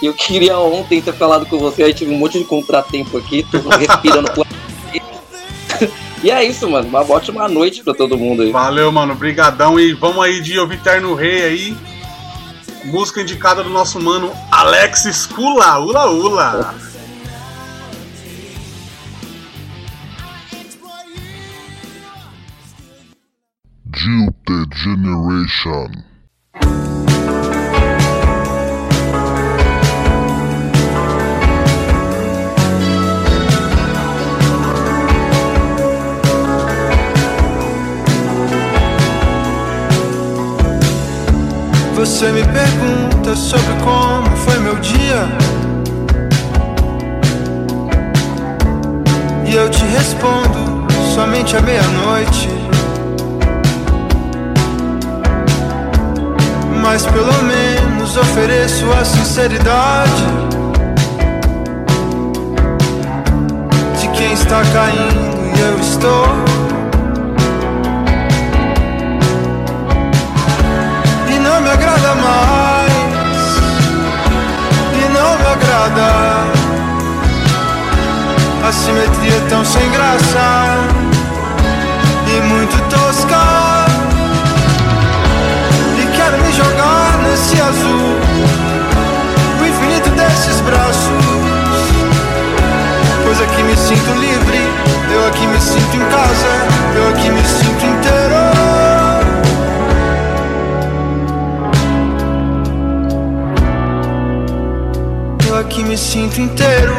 E eu queria ontem ter falado com você, aí tive um monte de contratempo aqui, tô respirando por *laughs* E é isso, mano. Uma ótima noite pra todo mundo aí. Valeu, mano. Brigadão. E vamos aí de ouvir Terno Rei aí. Música indicada do nosso mano Alex Skula. Ula Ula. Generation. Você me pergunta sobre como foi meu dia. E eu te respondo somente à meia-noite. Mas pelo menos ofereço a sinceridade de quem está caindo e eu estou. Mais. E não me agrada. A simetria tão sem graça. E muito tosca. E quero me jogar nesse azul. O infinito desses braços. Pois aqui me sinto livre. Eu aqui me sinto em casa. Eu aqui me sinto inteiro. Me sinto inteiro.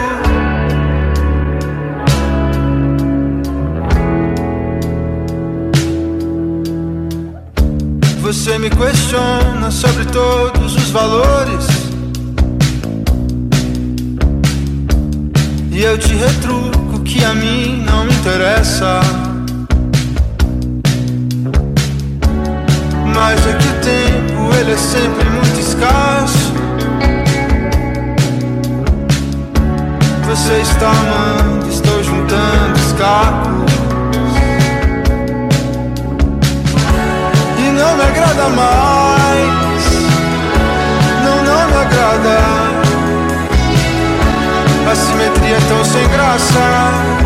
Você me questiona sobre todos os valores. E eu te retruco que a mim não me interessa. Mas é que o tempo ele é sempre muito escasso. Você está amando, estou juntando os cacos. E não me agrada mais. Não, não me agrada. A simetria é tão sem graça.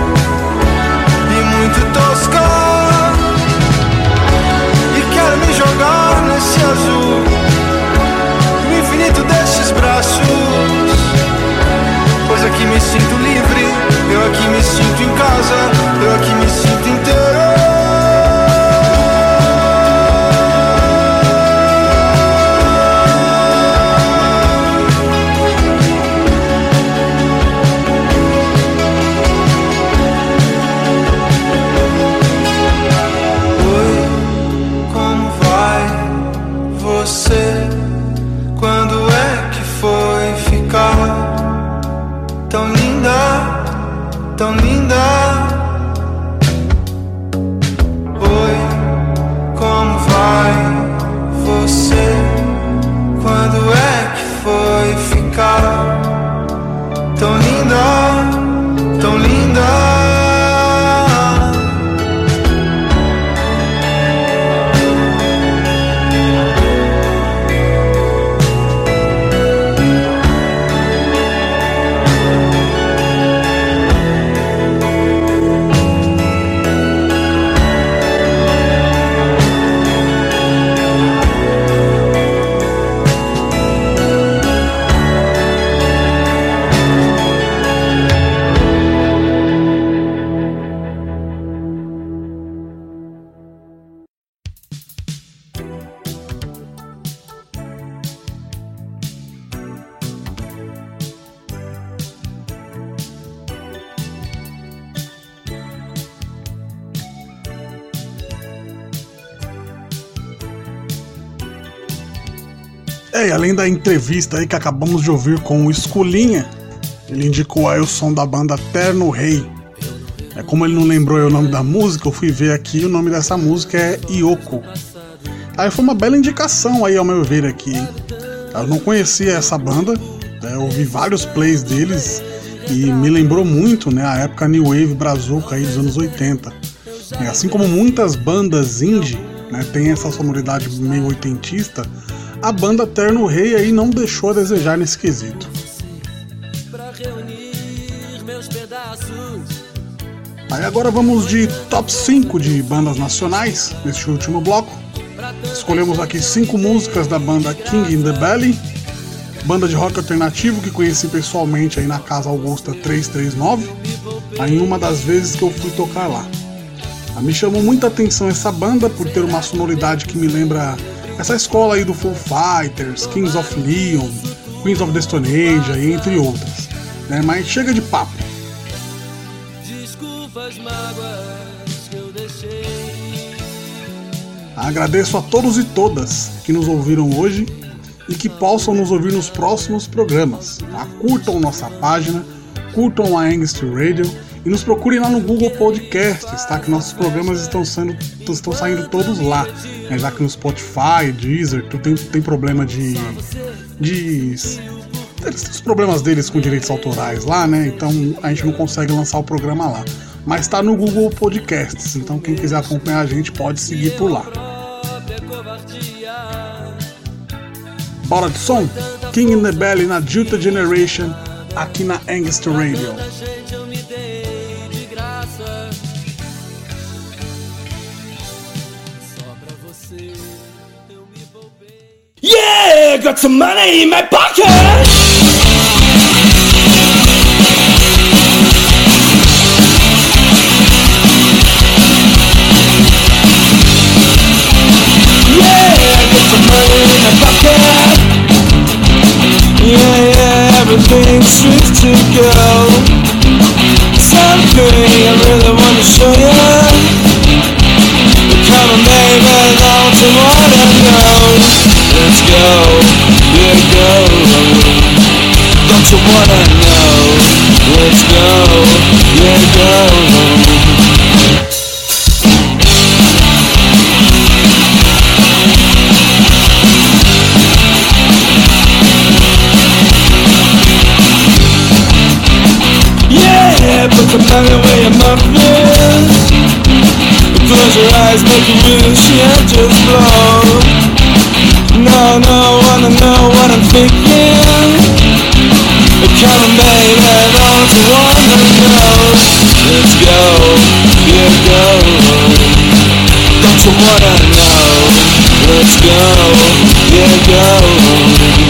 Entrevista aí que acabamos de ouvir com o Esculinha, ele indicou aí o som da banda Terno Rei. É como ele não lembrou o nome da música, eu fui ver aqui, o nome dessa música é Yoko. Aí foi uma bela indicação aí ao meu ver aqui? Eu não conhecia essa banda, né? eu ouvi vários plays deles e me lembrou muito, né, a época New Wave Brazuca aí dos anos 80. E assim como muitas bandas indie, né, tem essa sonoridade meio oitentista, a banda Terno Rei aí não deixou a desejar nesse quesito. Aí agora vamos de top 5 de bandas nacionais neste último bloco. Escolhemos aqui cinco músicas da banda King in the Belly, banda de rock alternativo que conheci pessoalmente aí na Casa Augusta 339, aí em uma das vezes que eu fui tocar lá. Ah, me chamou muita atenção essa banda por ter uma sonoridade que me lembra essa escola aí do Foo Fighters, Kings of Leon, Queens of the Stone Age, entre outras. Né? Mas chega de papo. Agradeço a todos e todas que nos ouviram hoje e que possam nos ouvir nos próximos programas. Tá? Curtam nossa página, curtam a Angst Radio e nos procurem lá no Google Podcasts, tá? Que nossos programas estão, sendo, estão saindo todos lá. Né? Já que no Spotify, Deezer, tem, tem problema de. de eles têm os problemas deles com direitos autorais lá, né? Então a gente não consegue lançar o programa lá. Mas está no Google Podcasts, então quem quiser acompanhar a gente pode seguir por lá. Bora de som? King in the Belly na Delta Generation aqui na Angst Radio. Yeah, got some money in my pocket. Yeah, got some money in my pocket. Yeah, yeah, everything seems to go. Something I really wanna show you. Come on, baby, don't you wanna know? Let's go, yeah, go. Don't you wanna know? Let's go, yeah, go. Yeah, put the money where your mouth is. Close your eyes, make a wish, yeah, go. Don't you wanna know? Let's go, yeah, go.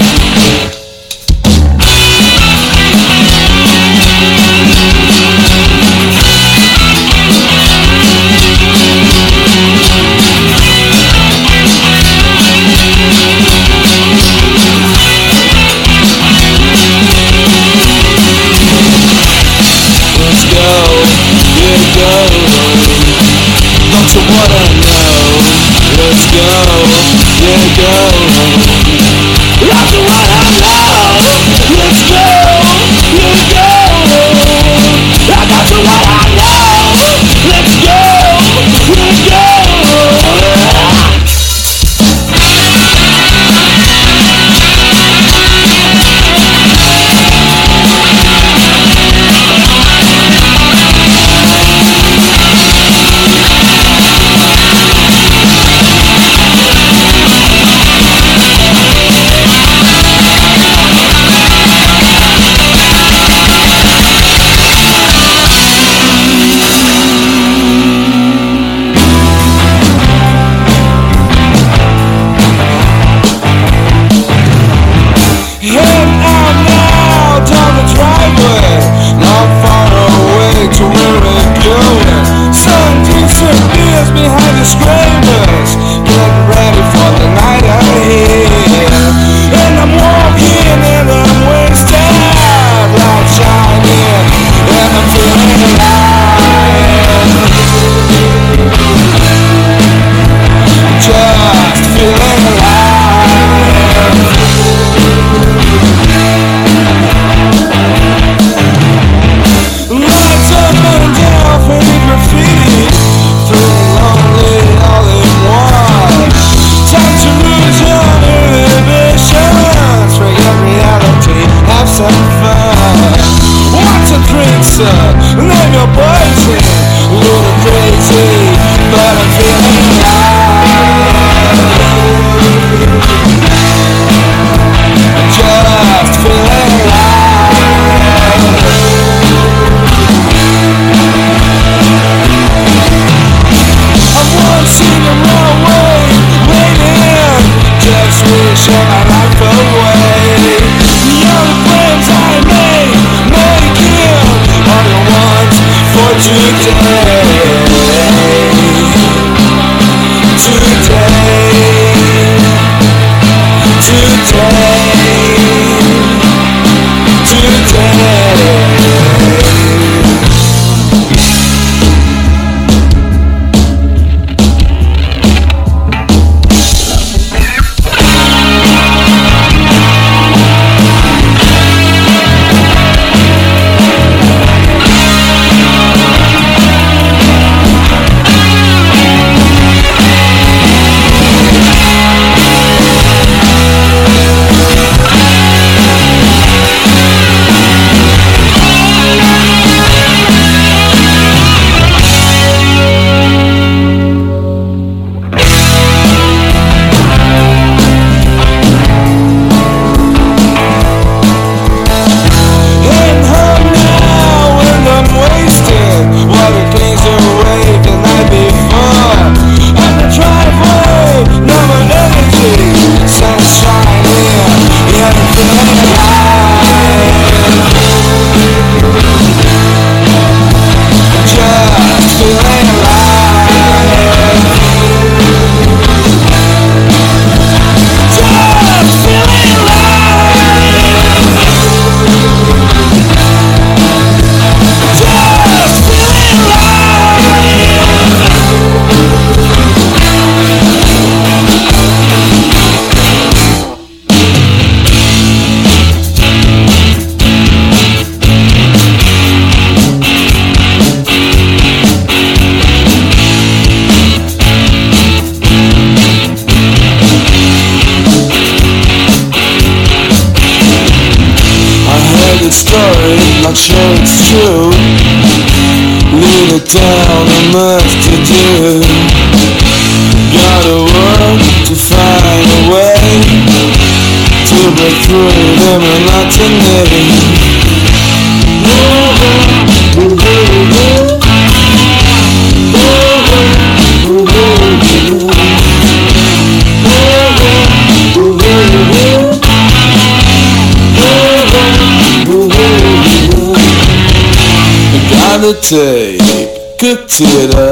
Good theater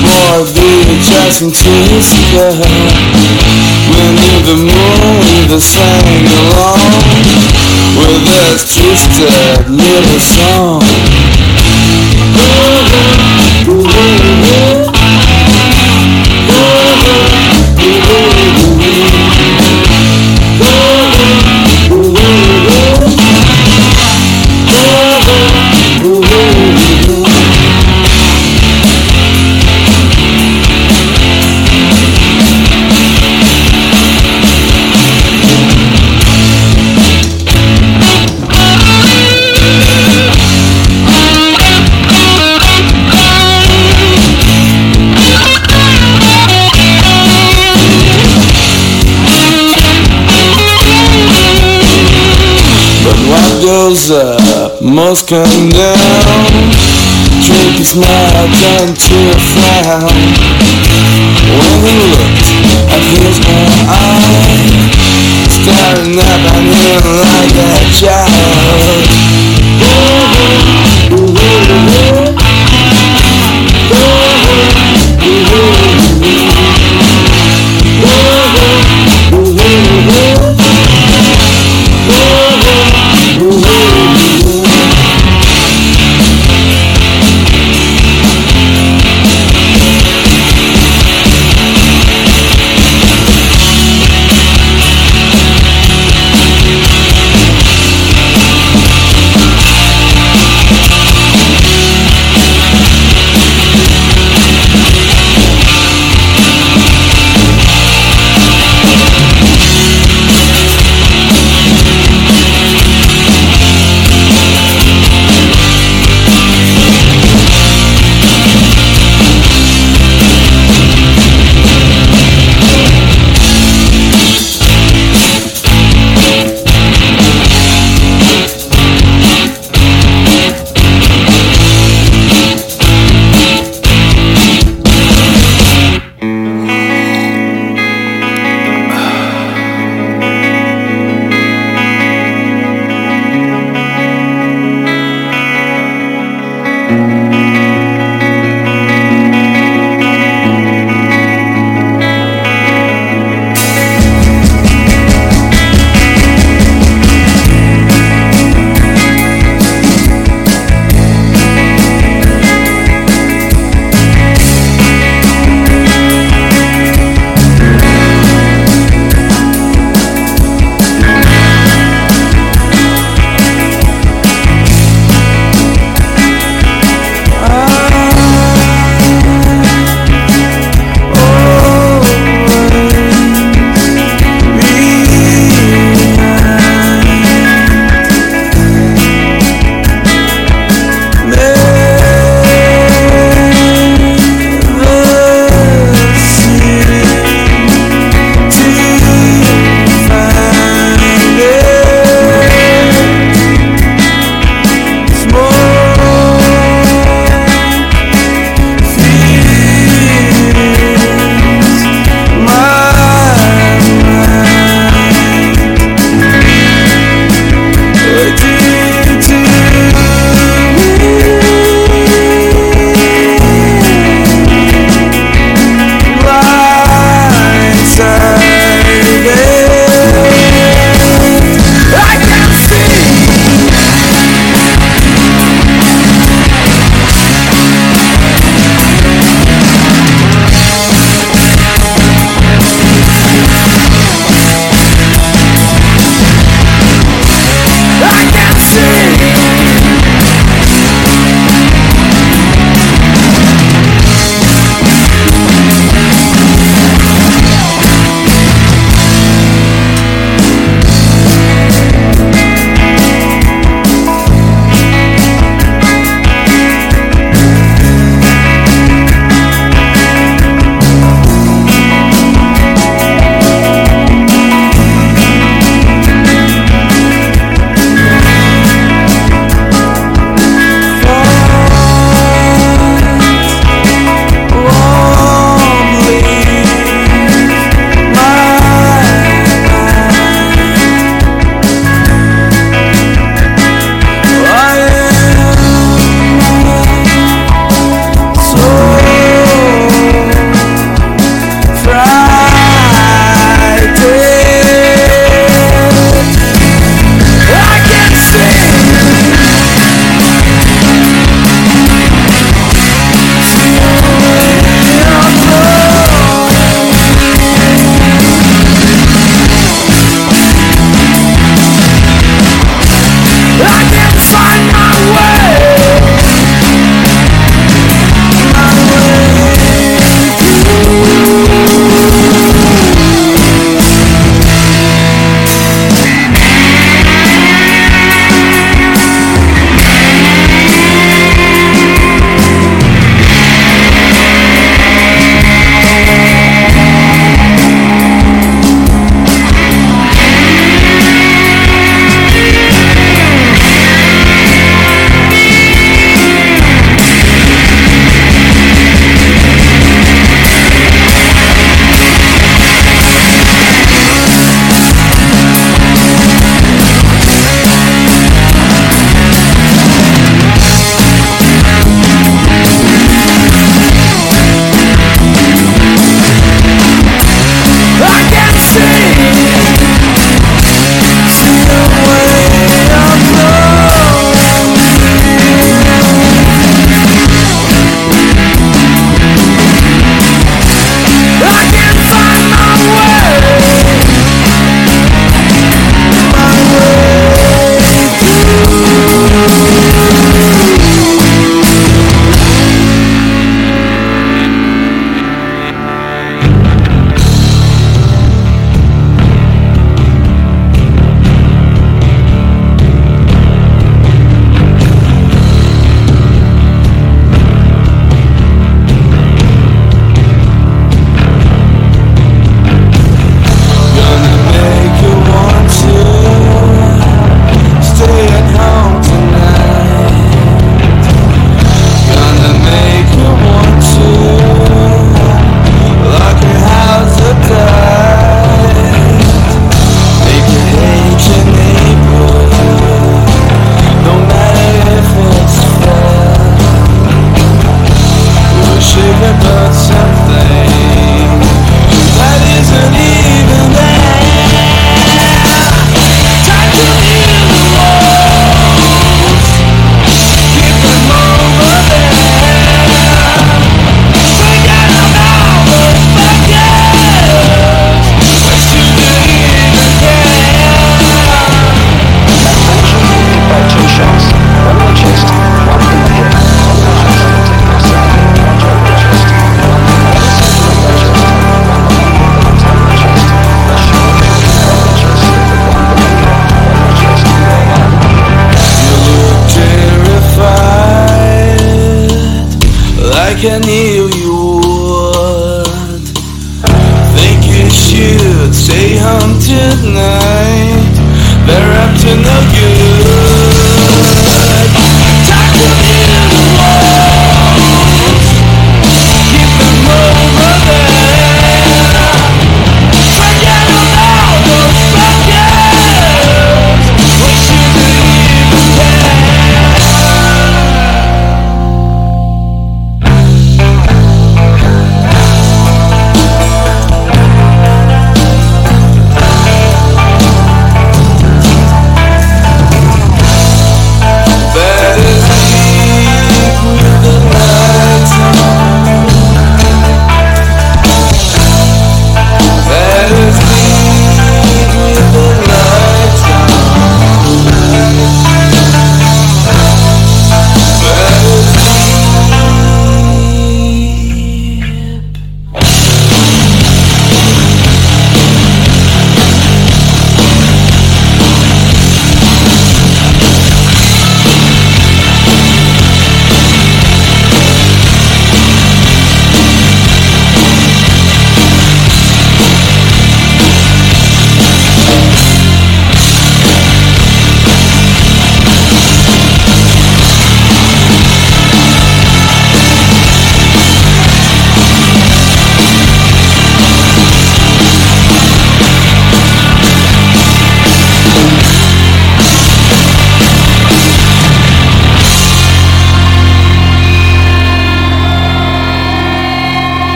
More VHS and Twister We need the moon, the sang along With this twisted little song must come down. Tricky smile turned to a frown. When he looked at his own eye, staring up at him like a child.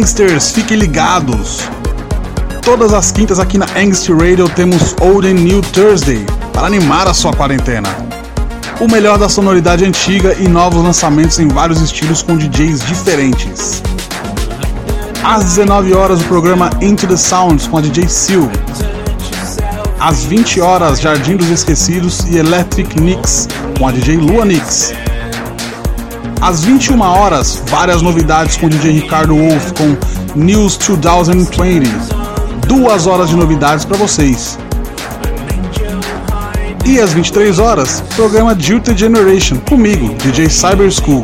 Hey Youngsters, fiquem ligados! Todas as quintas aqui na Angst Radio temos Old and New Thursday para animar a sua quarentena. O melhor da sonoridade antiga e novos lançamentos em vários estilos com DJs diferentes. Às 19 horas o programa Into the Sounds com a DJ Seal. Às 20 horas Jardim dos Esquecidos e Electric Nix com a DJ Lua Nix. Às 21 horas, várias novidades com o DJ Ricardo Wolf com News 2020. Duas horas de novidades para vocês. E às 23 horas, programa Duty Generation comigo, DJ Cyber School.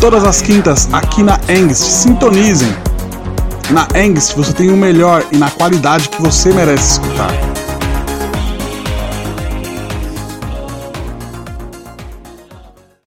Todas as quintas aqui na Angst, sintonizem. Na Angst você tem o melhor e na qualidade que você merece escutar.